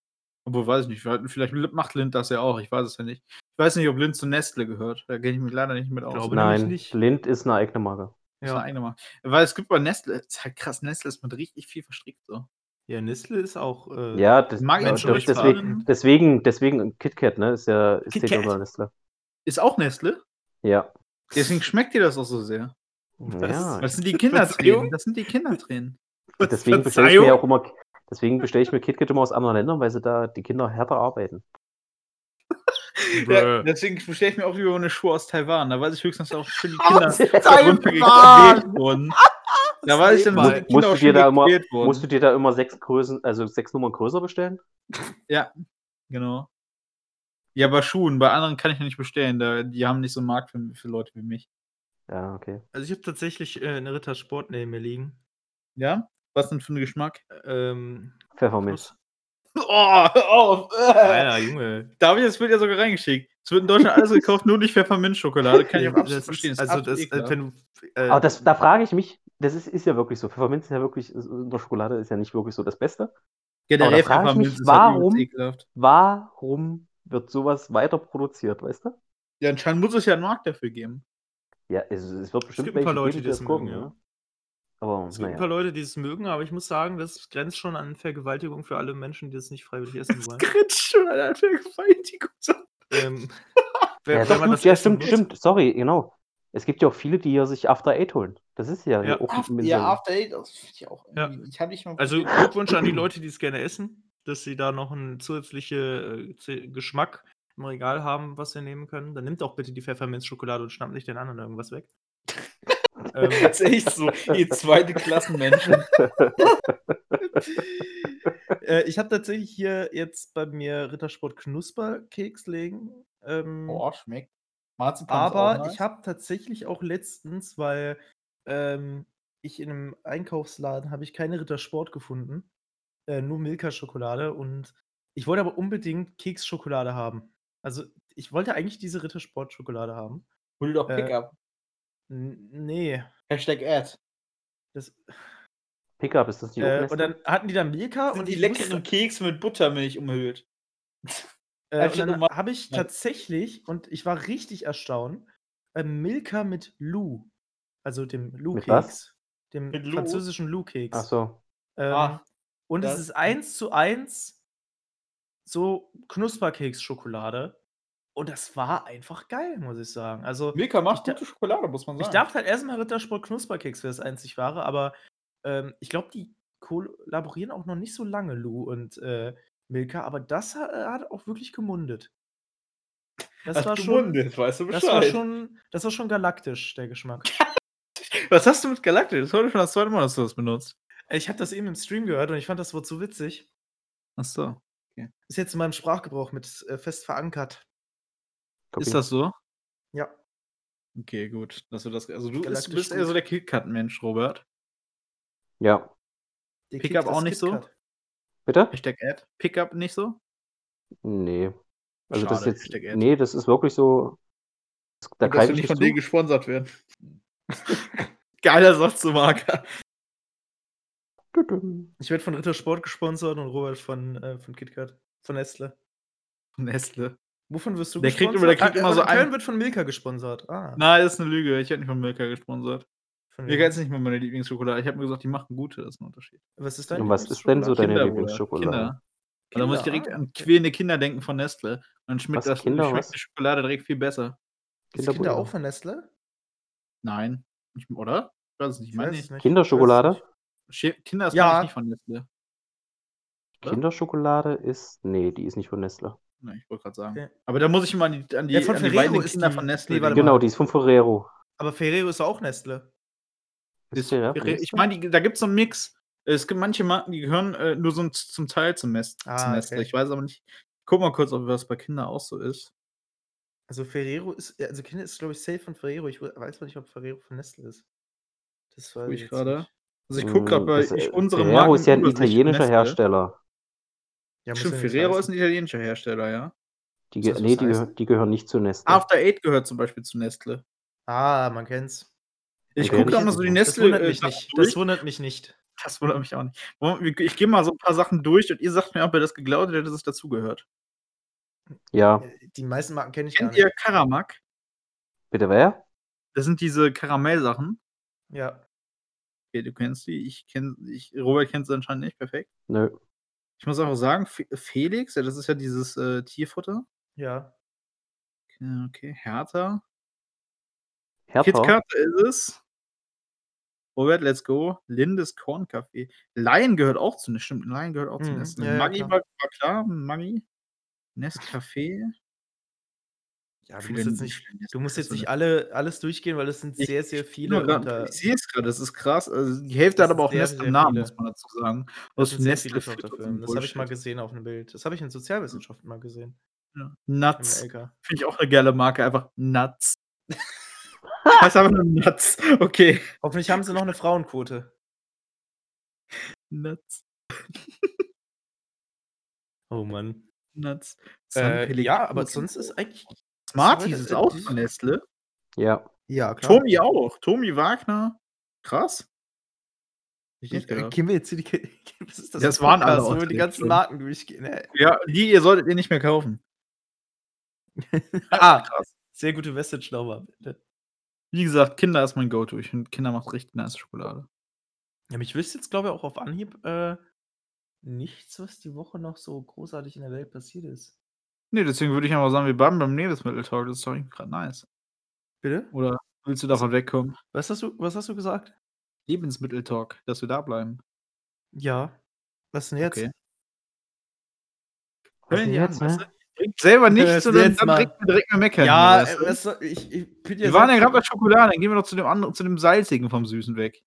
Obwohl, weiß ich nicht. Vielleicht macht Lind das ja auch. Ich weiß es ja nicht. Ich weiß nicht, ob Lind zu Nestle gehört. Da kenne ich mich leider nicht mit aus. Glaube Nein, nicht. Lind ist eine eigene Marke. Das ist eine Ja. eigene Marke. Weil es gibt bei Nestle, es ist halt krass, Nestle ist mit richtig viel verstrickt so. ja, Nestle ist auch. Äh, Ja, das, Mag ja, das, deswegen, deswegen, deswegen KitKat, ne? Ist ja ist. Kit unter Nestle. Ist auch Nestle? Ja. Deswegen schmeckt dir das auch so sehr. Ja. Das sind die? Kindertränen. Das sind die Kindertränen. Deswegen bestelle ich mir auch immer, deswegen bestelle ich mir KitKat immer aus anderen Ländern, weil sie da die Kinder härter arbeiten. *laughs* Ja, deswegen bestelle ich mir auch lieber eine Schuhe aus Taiwan. Da weiß ich höchstens auch für die Aus Kinder Taiwan! runtergequält wurden. *laughs* Da weiß ich dann, wo Musst- die Kinder Musst auch du, dir schon da immer, wurden. musst du dir da immer sechs Größen, also sechs Nummern größer bestellen? Ja, genau. Ja, bei Schuhen, bei anderen kann ich ja nicht bestellen. Da, die haben nicht so einen Markt für, für Leute wie mich. Ja, okay. Also ich habe tatsächlich äh, eine Ritter Sport neben mir liegen. Ja? Was denn für ein Geschmack? Ähm, Pfefferminz. Oh, auf! Alter, Junge. *laughs* Da habe ich das Bild ja sogar reingeschickt. Es wird in Deutschland alles gekauft, nur nicht Pfefferminzschokolade. Kann ich auch absolut verstehen. Also, das, äh, wenn du. Äh, Aber das, da frage ich mich, das ist, ist ja wirklich so. Pfefferminz ist ja wirklich, der Schokolade ist ja nicht wirklich so das Beste. Generell da frage ich mich, Pfefferminz ist halt warum- ekelhaft. Warum wird sowas weiter produziert, weißt du? Ja, anscheinend muss es ja einen Markt dafür geben. Ja, es, es wird bestimmt gibt ein paar welche Leute, die das gucken, mögen, ja. Aber Es gibt ein paar. Leute, die es mögen, aber ich muss sagen, das grenzt schon an Vergewaltigung für alle Menschen, die es nicht freiwillig essen Das wollen. grinst schon an der Vergewaltigung. ähm, wenn, *laughs* Ja, wenn man gut, das ja, essen stimmt, muss. stimmt. Sorry, genau. Es gibt ja auch viele, die hier sich After Eight holen. Das ist ja, Ja. auch After, mit ja, so- After Eight, das finde ich auch Ja. irgendwie. Ich habe nicht mal Also. Glückwunsch an die Leute, die es gerne essen, dass sie da noch einen zusätzlichen äh, Geschmack im Regal haben, was sie nehmen können. Dann nimmt auch bitte die Pfefferminzschokolade und schnappt nicht den anderen irgendwas weg. *laughs* ähm, Das ist echt so, ihr zweite Klassenmenschen. *laughs* äh, ich habe tatsächlich hier jetzt bei mir Rittersport Knusperkeks legen. Ähm, Boah, schmeckt. Marzipan aber nice. ich habe tatsächlich auch letztens, weil ähm, ich in einem Einkaufsladen habe ich keine Rittersport gefunden, äh, nur Milka-Schokolade und ich wollte aber unbedingt Keksschokolade haben. Also ich wollte eigentlich diese Rittersport-Schokolade haben. Hol doch äh, Pickup. N nee, Hashtag Ad. das, Pickup, ist das die äh, und dann hatten die da Milka sind und die leckeren wusste, Kekse mit Buttermilch umhüllt. *laughs* Äh, und dann habe ich tatsächlich, und ich war richtig erstaunt, äh, Milka mit Lou, also dem? Lou-Keks, dem Mit Lou? französischen Lou-Keks. Ach so. Ähm, Ah, und es ist eins zu eins so Knusperkeks-Schokolade. Und das war einfach geil, muss ich sagen. Also, Milka macht ich gute Schokolade, muss man ich sagen. dachte halt erstmal Rittersport Knusperkeks wäre das einzig wahre, aber ähm, ich glaube, die kollaborieren auch noch nicht so lange, Lou und äh, Milka, aber das hat, hat auch wirklich gemundet. Das Hast war schon. Weißt du Das war Bescheid. schon, das war schon galaktisch, der Geschmack. *laughs* Was hast du mit Galactic? Das ist heute schon das zweite Mal, dass du das benutzt. Ich habe das eben im Stream gehört und ich fand das Wort so witzig. Ach so. Ist jetzt in meinem Sprachgebrauch mit äh, fest verankert. Copy. Ist das so? Ja. Okay, gut. Dass du das, also du bist, bist eher so der KitKat-Mensch, Robert. Ja. Der Pickup das auch nicht so? Bitte? Hashtag Ad. Pickup nicht so? Nee. Also das Schade, jetzt. Hashtag Ad. Nee, das ist wirklich so. das- Da wir ich nicht nicht von zu. denen gesponsert werden. *laughs* Geiler Satz zum Marker. Ich werde von Rittersport gesponsert und Robert von, äh, von KitKat. Von Nestle. Nestle. Wovon wirst du Der kriegt gesponsert? immer- der kriegt Ah, immer so in Köln ein- wird von Milka gesponsert. Ah. Nein, das ist eine Lüge. Ich werde nicht von Milka gesponsert. Von Milka ist nicht mal meine Lieblingsschokolade. Ich habe mir gesagt, die machen gute, das ist ein Unterschied. Was ist dein Und was ist denn so deine Kinder, Lieblingsschokolade? Kinder. Und da muss ich Kinder, direkt an quälende Kinder denken von Nestle. Und dann schmeckt, das, Kinder, schmeckt die Schokolade direkt viel besser. Ist Kinder auch von Nestle? Nein. Ich, oder? Ich weiß es nicht. Ich weiß nicht. Kinderschokolade? Kinder ist Ja. ja. nicht von Nestle. Oder? Kinderschokolade ist. Nee, die ist nicht von Nestle. Nein, ich wollte gerade sagen. Okay. Aber da muss ich mal an die, an die, Ja, von an die Ferrero beiden ist Kinder die- von Nestle nee. Genau, die ist von Ferrero. Aber Ferrero ist auch Nestle. Ist Nestle? ich meine, da gibt es so einen Mix. Es gibt manche Marken, die gehören äh, nur so z- zum Teil zum, Mes Ah, zum Nestle. okay. Ich weiß aber nicht. Guck mal kurz, ob das bei Kindern auch so ist. Also Ferrero ist, ja, also Kinder ist, glaube ich, safe von Ferrero. Ich we- weiß aber nicht, ob Ferrero von Nestle ist. Das weiß Tue ich ich gerade. nicht. Also ich gucke gerade Mm, bei das, ich, äh, unsere Ferrero Marken ist ja ein italienischer Nestle. Hersteller. Ja, Stimmt, Ferrero ist ein italienischer Hersteller, ja. Die, ge nee, die, gehör die gehören nicht zu Nestle. After Eight gehört zum Beispiel zu Nestle. Ah, man kennt's. Ich Okay. gucke da mal so die nicht. Das Nestle. wundert äh, mich Sachen nicht. durch. Das wundert mich nicht. Das wundert mich auch nicht. Ich gehe mal so ein paar Sachen durch und ihr sagt mir, ob ihr das geglaubt hättet, dass es dazugehört. Ja, Äh, Die meisten Marken kenne ich gar Kennt nicht. ihr Karamak? bitte wer? Das sind diese Karamellsachen. Ja. Okay, du kennst die. Ich kenne, ich, Robert kennt sie anscheinend nicht. Perfekt. Nö. Ich muss auch sagen, Fe- Felix, ja, das ist ja dieses äh, Tierfutter. Ja. Okay, okay. Hertha. Hertha? KitKat ist es. Robert, let's go. Lindes Kornkaffee. Lion gehört auch zu Nestle. Stimmt, Lion gehört auch zu Mhm, Nestle. ja, ja, Maggi klar. war, war klar. Maggi. Nescafé. Ja, du musst jetzt nicht, du musst jetzt nicht alle, alles durchgehen, weil es sind Ich- sehr, sehr Ich viele. unter- Ich sehe es gerade, das ist krass. Also die Hälfte Das hat aber sind auch sehr, sehr im Namen, viele. muss man dazu sagen. Das Aus sind sehr viele Nestle Tochterfirmen. Das habe ich mal Bullshit. gesehen auf einem Bild. Das habe ich in Sozialwissenschaften mal gesehen. Ja. Im Nuts. LK. Finde ich auch eine geile Marke, einfach Nuts. *laughs* heißt einfach nur Nuts. Okay. Hoffentlich haben sie noch eine Frauenquote. Nuts. Oh Mann. Nuts. Äh, ja, aber Pellegrino. sonst ist eigentlich. Smarties ist auch die- von Nestle. Ja. Ja, klar. Tommy auch. Tommy Wagner. Krass. Ich nicht Äh. Gehen wir jetzt hier die. *laughs* Was ist das? Das waren alle Podcast, wo wir die ganzen. Marken durchgehen. Hä? Ja, die ihr solltet ihr nicht mehr kaufen. ah, *laughs* krass. sehr gute Message nochmal. bitte. Wie gesagt, Kinder ist mein Go-To. Ich finde, Kinder macht richtig nice Schokolade. Ja, mich wüsste jetzt, glaube ich, auch auf Anhieb äh, nichts, was die Woche noch so großartig in der Welt passiert ist. Nee, deswegen würde ich einfach sagen, wir bleiben beim Lebensmittel-Talk. Das ist doch gerade nice. Bitte? Oder willst du davon wegkommen? Was hast du, was hast du gesagt? Lebensmittel-Talk, dass wir da bleiben. Ja. Was denn jetzt? Okay. Was Hör denn ihn jetzt, weißt ne? du? Bringt selber Was nichts und dann, jetzt, dann Mann? direkt, direkt mal meckern. Ja, weißt äh, du? was soll, ich, ich bin ja Wir waren ja gerade bei Schokolade, dann gehen wir doch zu dem anderen, zu dem salzigen vom Süßen weg.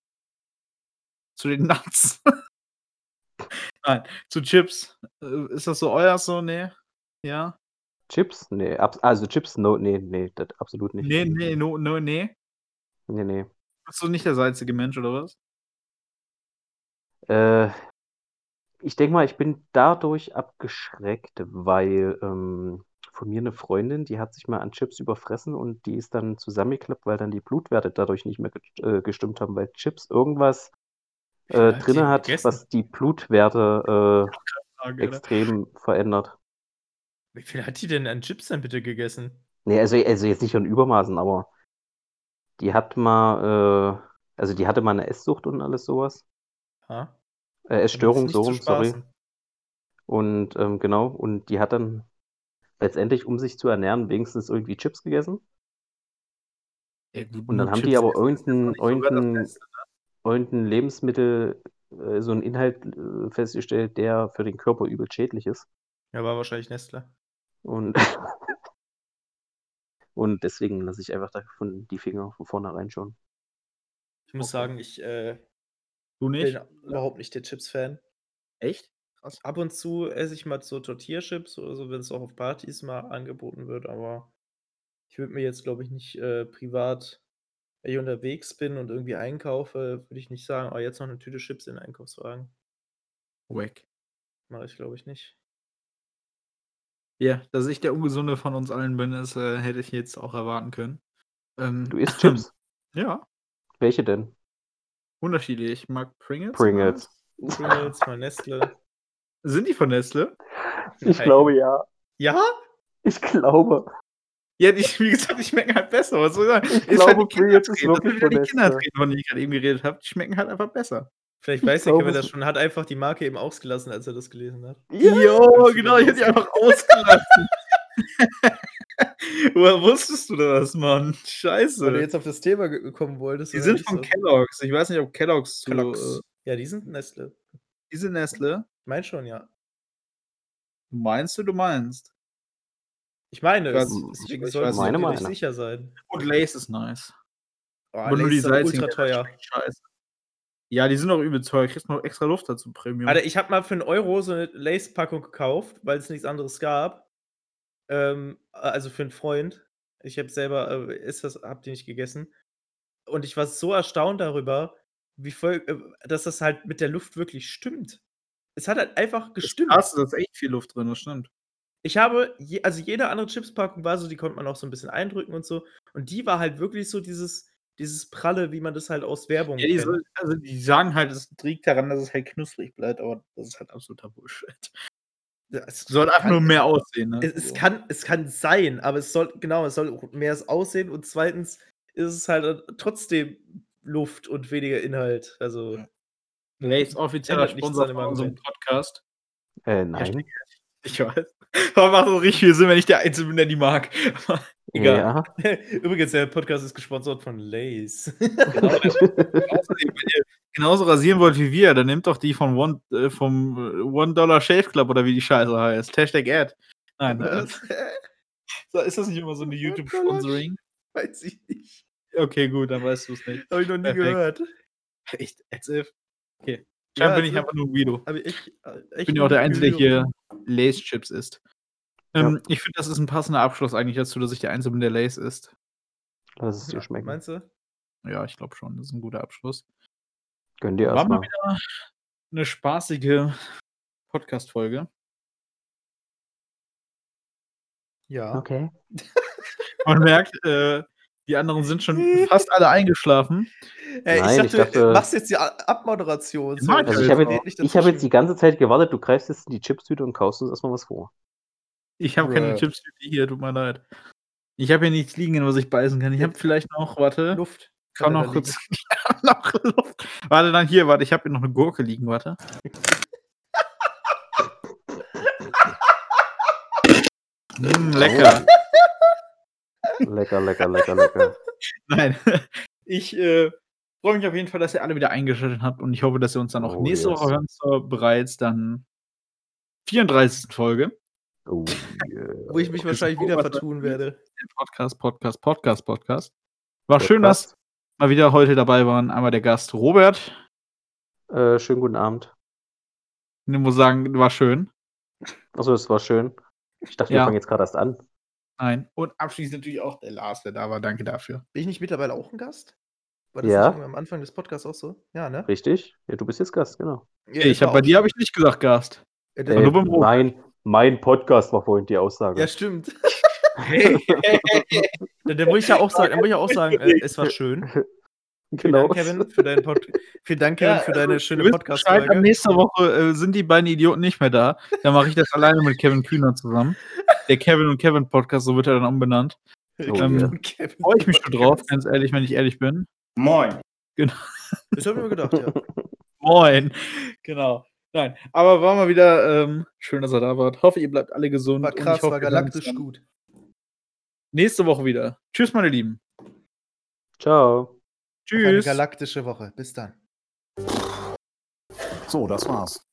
Zu den Nuts. *laughs* Nein, zu Chips. Äh, Ist das so euer so? Nee. Ja? Chips? Nee, also Chips, no, nee, nee, das absolut nicht. Nee, nee, no, no, nee. Nee, nee. Bist du nicht der salzige Mensch oder was? Äh, ich denke mal, ich bin dadurch abgeschreckt, weil ähm, von mir eine Freundin, die hat sich mal an Chips überfressen und die ist dann zusammengeklappt, weil dann die Blutwerte dadurch nicht mehr ge- äh, gestimmt haben, weil Chips irgendwas äh, drin hat, gegessen? was die Blutwerte äh, Frage, oder? extrem verändert. Wie viel hat die denn an Chips denn bitte gegessen? Nee, also, also jetzt nicht in Übermaßen, aber die hat mal, äh, also die hatte mal eine Esssucht und alles sowas. Ha? Äh, Essstörung, so rum, sorry. Und ähm, genau, und die hat dann letztendlich, um sich zu ernähren, wenigstens irgendwie Chips gegessen. Ja, gut, Und dann haben die Chips aber ist jetzt irgendein, Beste. irgendein Lebensmittel, äh, so einen Inhalt äh, festgestellt, der für den Körper übel schädlich ist. Ja, war wahrscheinlich Nestle. Und, *laughs* und deswegen lasse ich einfach davon die Finger von vornherein schon. Ich muss Okay. sagen, ich äh, Du nicht? bin überhaupt nicht der Chips-Fan. Echt? Krass. Ab und zu esse ich mal so Tortilla-Chips oder so, wenn es auch auf Partys mal angeboten wird, aber ich würde mir jetzt, glaube ich, nicht äh, privat, wenn ich unterwegs bin und irgendwie einkaufe, würde ich nicht sagen, oh, jetzt noch eine Tüte Chips in den Einkaufswagen. Wack. Mache ich, glaube ich, nicht. Ja, dass ich der Ungesunde von uns allen bin, das äh, hätte ich jetzt auch erwarten können. Ähm, Du isst Chips? *clears throat* Ja, Welche denn? unterschiedlich. Ich mag Pringles. Pringles. Pringles, mal Nestle. Sind die von Nestle? Ich Nein. glaube ja. Ja? Ich glaube. Ja, die, wie gesagt, die schmecken halt besser. Was soll ich sagen? Ich halt glaube, die Pringles ist wirklich die von Nestle. Kindertreten, von denen ich gerade eben geredet habe. Die schmecken halt einfach besser. Vielleicht Ich weiß der Kevin das schon, hat einfach die Marke eben ausgelassen, als er das gelesen hat. Jo, genau, ich hab die einfach ausgelassen. *laughs* Woher wusstest du das, Mann? Scheiße. Weil du jetzt auf das Thema ge- kommen wolltest. die sind von so? Kellogg's. Ich weiß nicht, ob Kellogg's zu. Kellogg's. Äh, Ja, die sind Nestle. diese Nestle. Ich meine schon, ja. Meinst du, du meinst? Ich meine, Ich es, weiß- deswegen ich solltest du dir Meine Meinung. sicher sein. Und Lace ist nice. Oh, Aber nur Lays die ist ultra teuer. Scheiße. Ja, die sind auch übel teuer. Kriegst noch extra Luft dazu, Premium. Alter, ich habe mal für einen Euro so eine Lace-Packung gekauft, weil es nichts anderes gab. Ähm, also für einen Freund. Ich habe selber, äh, ist das, hab die nicht gegessen. Und ich war so erstaunt darüber, wie voll, äh, dass das halt mit der Luft wirklich stimmt. Es hat halt einfach gestimmt. Krass, da ist echt viel Luft drin, das stimmt. Ich habe, je, also jede andere Chipspackung war so, die konnte man auch so ein bisschen eindrücken und so. Und die war halt wirklich so dieses, dieses Pralle, wie man das halt aus Werbung Ja, die, kennt. soll, also die sagen halt, es liegt daran, dass es halt knusprig bleibt, aber das ist halt absoluter Bullshit. Es Soll einfach nur mehr aussehen, ne? Es, es, So. kann, es kann sein, aber es soll, genau, es soll mehr aussehen und zweitens ist es halt äh, trotzdem Luft und weniger Inhalt. Also. Lace offizieller Sponsor von unserem. Podcast. Äh, nein. *laughs* Ich weiß. Aber macht so richtig viel Sinn, wenn ich der Einzige bin, der die mag. *laughs* Egal. Ja. *laughs* übrigens, der Podcast ist gesponsert von Lays. *laughs* Außerdem, wenn ihr genauso rasieren wollt wie wir, dann nehmt doch die von One, äh, vom äh, One Dollar Shave Club oder wie die Scheiße heißt. Hashtag Ad. Nein, äh, *laughs* so, ist das nicht immer so eine YouTube-Sponsoring? Weiß ich nicht. Okay, gut, dann weißt du es nicht. Habe ich noch nie Perfekt. gehört. Echt, as if. Okay. Ja, Scheinbar bin as ich einfach nur ein Guido. Ich, äh, Ich bin ja auch der Einzige, der hier Lace-Chips isst. Ja. Ähm, Ich finde, das ist ein passender Abschluss eigentlich dazu, dass ich der Einzige bin, der Lace isst. Lass es dir Ja, schmecken. Meinst du? Ja, ich glaube schon, das ist ein guter Abschluss. Gönn dir War mal erstmal. wieder eine spaßige Podcast-Folge. Ja. Okay. *laughs* Man merkt, äh, Die anderen sind schon fast alle eingeschlafen. Ey, Nein, ich ich dachte, dachte- machst jetzt die Abmoderation. Ja, Also ich Ja, habe ja. jetzt, hab jetzt die ganze Zeit gewartet, du greifst jetzt in die Chipstüte und kaust uns erstmal was vor. Ich habe keine. Chips hier, tut mir leid. Ich habe hier nichts liegen, was ich beißen kann. Ich habe vielleicht noch, warte, Luft. kann Hat er noch kurz ich *laughs* noch Luft. Warte, dann hier, warte, ich habe hier noch eine Gurke liegen, warte. mm, lecker. Lecker, lecker, lecker, lecker. *laughs* Nein, *laughs* ich äh, freue mich auf jeden Fall, dass ihr alle wieder eingeschaltet habt und ich hoffe, dass ihr uns dann auch Oh, nächste yes. Woche hören zur bereits dann 34. Folge. Oh, *laughs* yeah. Wo ich mich wahrscheinlich wieder vertun werde. Podcast, Podcast, Podcast, Podcast. War schön, dass mal wieder heute dabei waren. Einmal der Gast Robert. Äh, schönen guten Abend. Ich muss sagen, war schön. Achso, das war schön. Ich dachte, Ja. wir fangen jetzt gerade erst an. Nein. Und abschließend natürlich auch der Lars, der da war. Danke dafür. Bin ich nicht mittlerweile auch ein Gast? War das Ja. nicht am Anfang des Podcasts auch so? Ja, ne? Richtig? Ja, du bist jetzt Gast, genau. Ja, ich war hab, bei dir habe ich nicht gesagt Gast. Äh, nur Ey, beim Robert. Mein, Podcast war vorhin die Aussage. ja, stimmt. Dann, dann muss ich ja auch sagen, dann muss ich ja auch sagen äh, es war schön. Vielen genau. Dank, Kevin, für deinen Pod Vielen Dank, Kevin, für deine Ihr schöne wisst Bescheid, ab Podcast-Folge. nächste Woche äh, sind die beiden Idioten nicht mehr da. Dann mache ich das alleine mit Kevin Kühner zusammen. Der Kevin und Kevin Podcast, so wird er dann umbenannt. Ähm, Kevin. Freue ich mich schon drauf, ganz ehrlich, wenn ich ehrlich bin. Moin. Das habe ich mir gedacht, ja. *laughs* Moin. Genau. Nein, aber war mal wieder ähm, schön, dass er da wart. Hoffe, ihr bleibt alle gesund. War und ich krass, hoffe, war galaktisch gut. Nächste Woche wieder. Tschüss, meine Lieben. Ciao. Auf Eine Tschüss. galaktische Woche. Bis dann. So, das war's.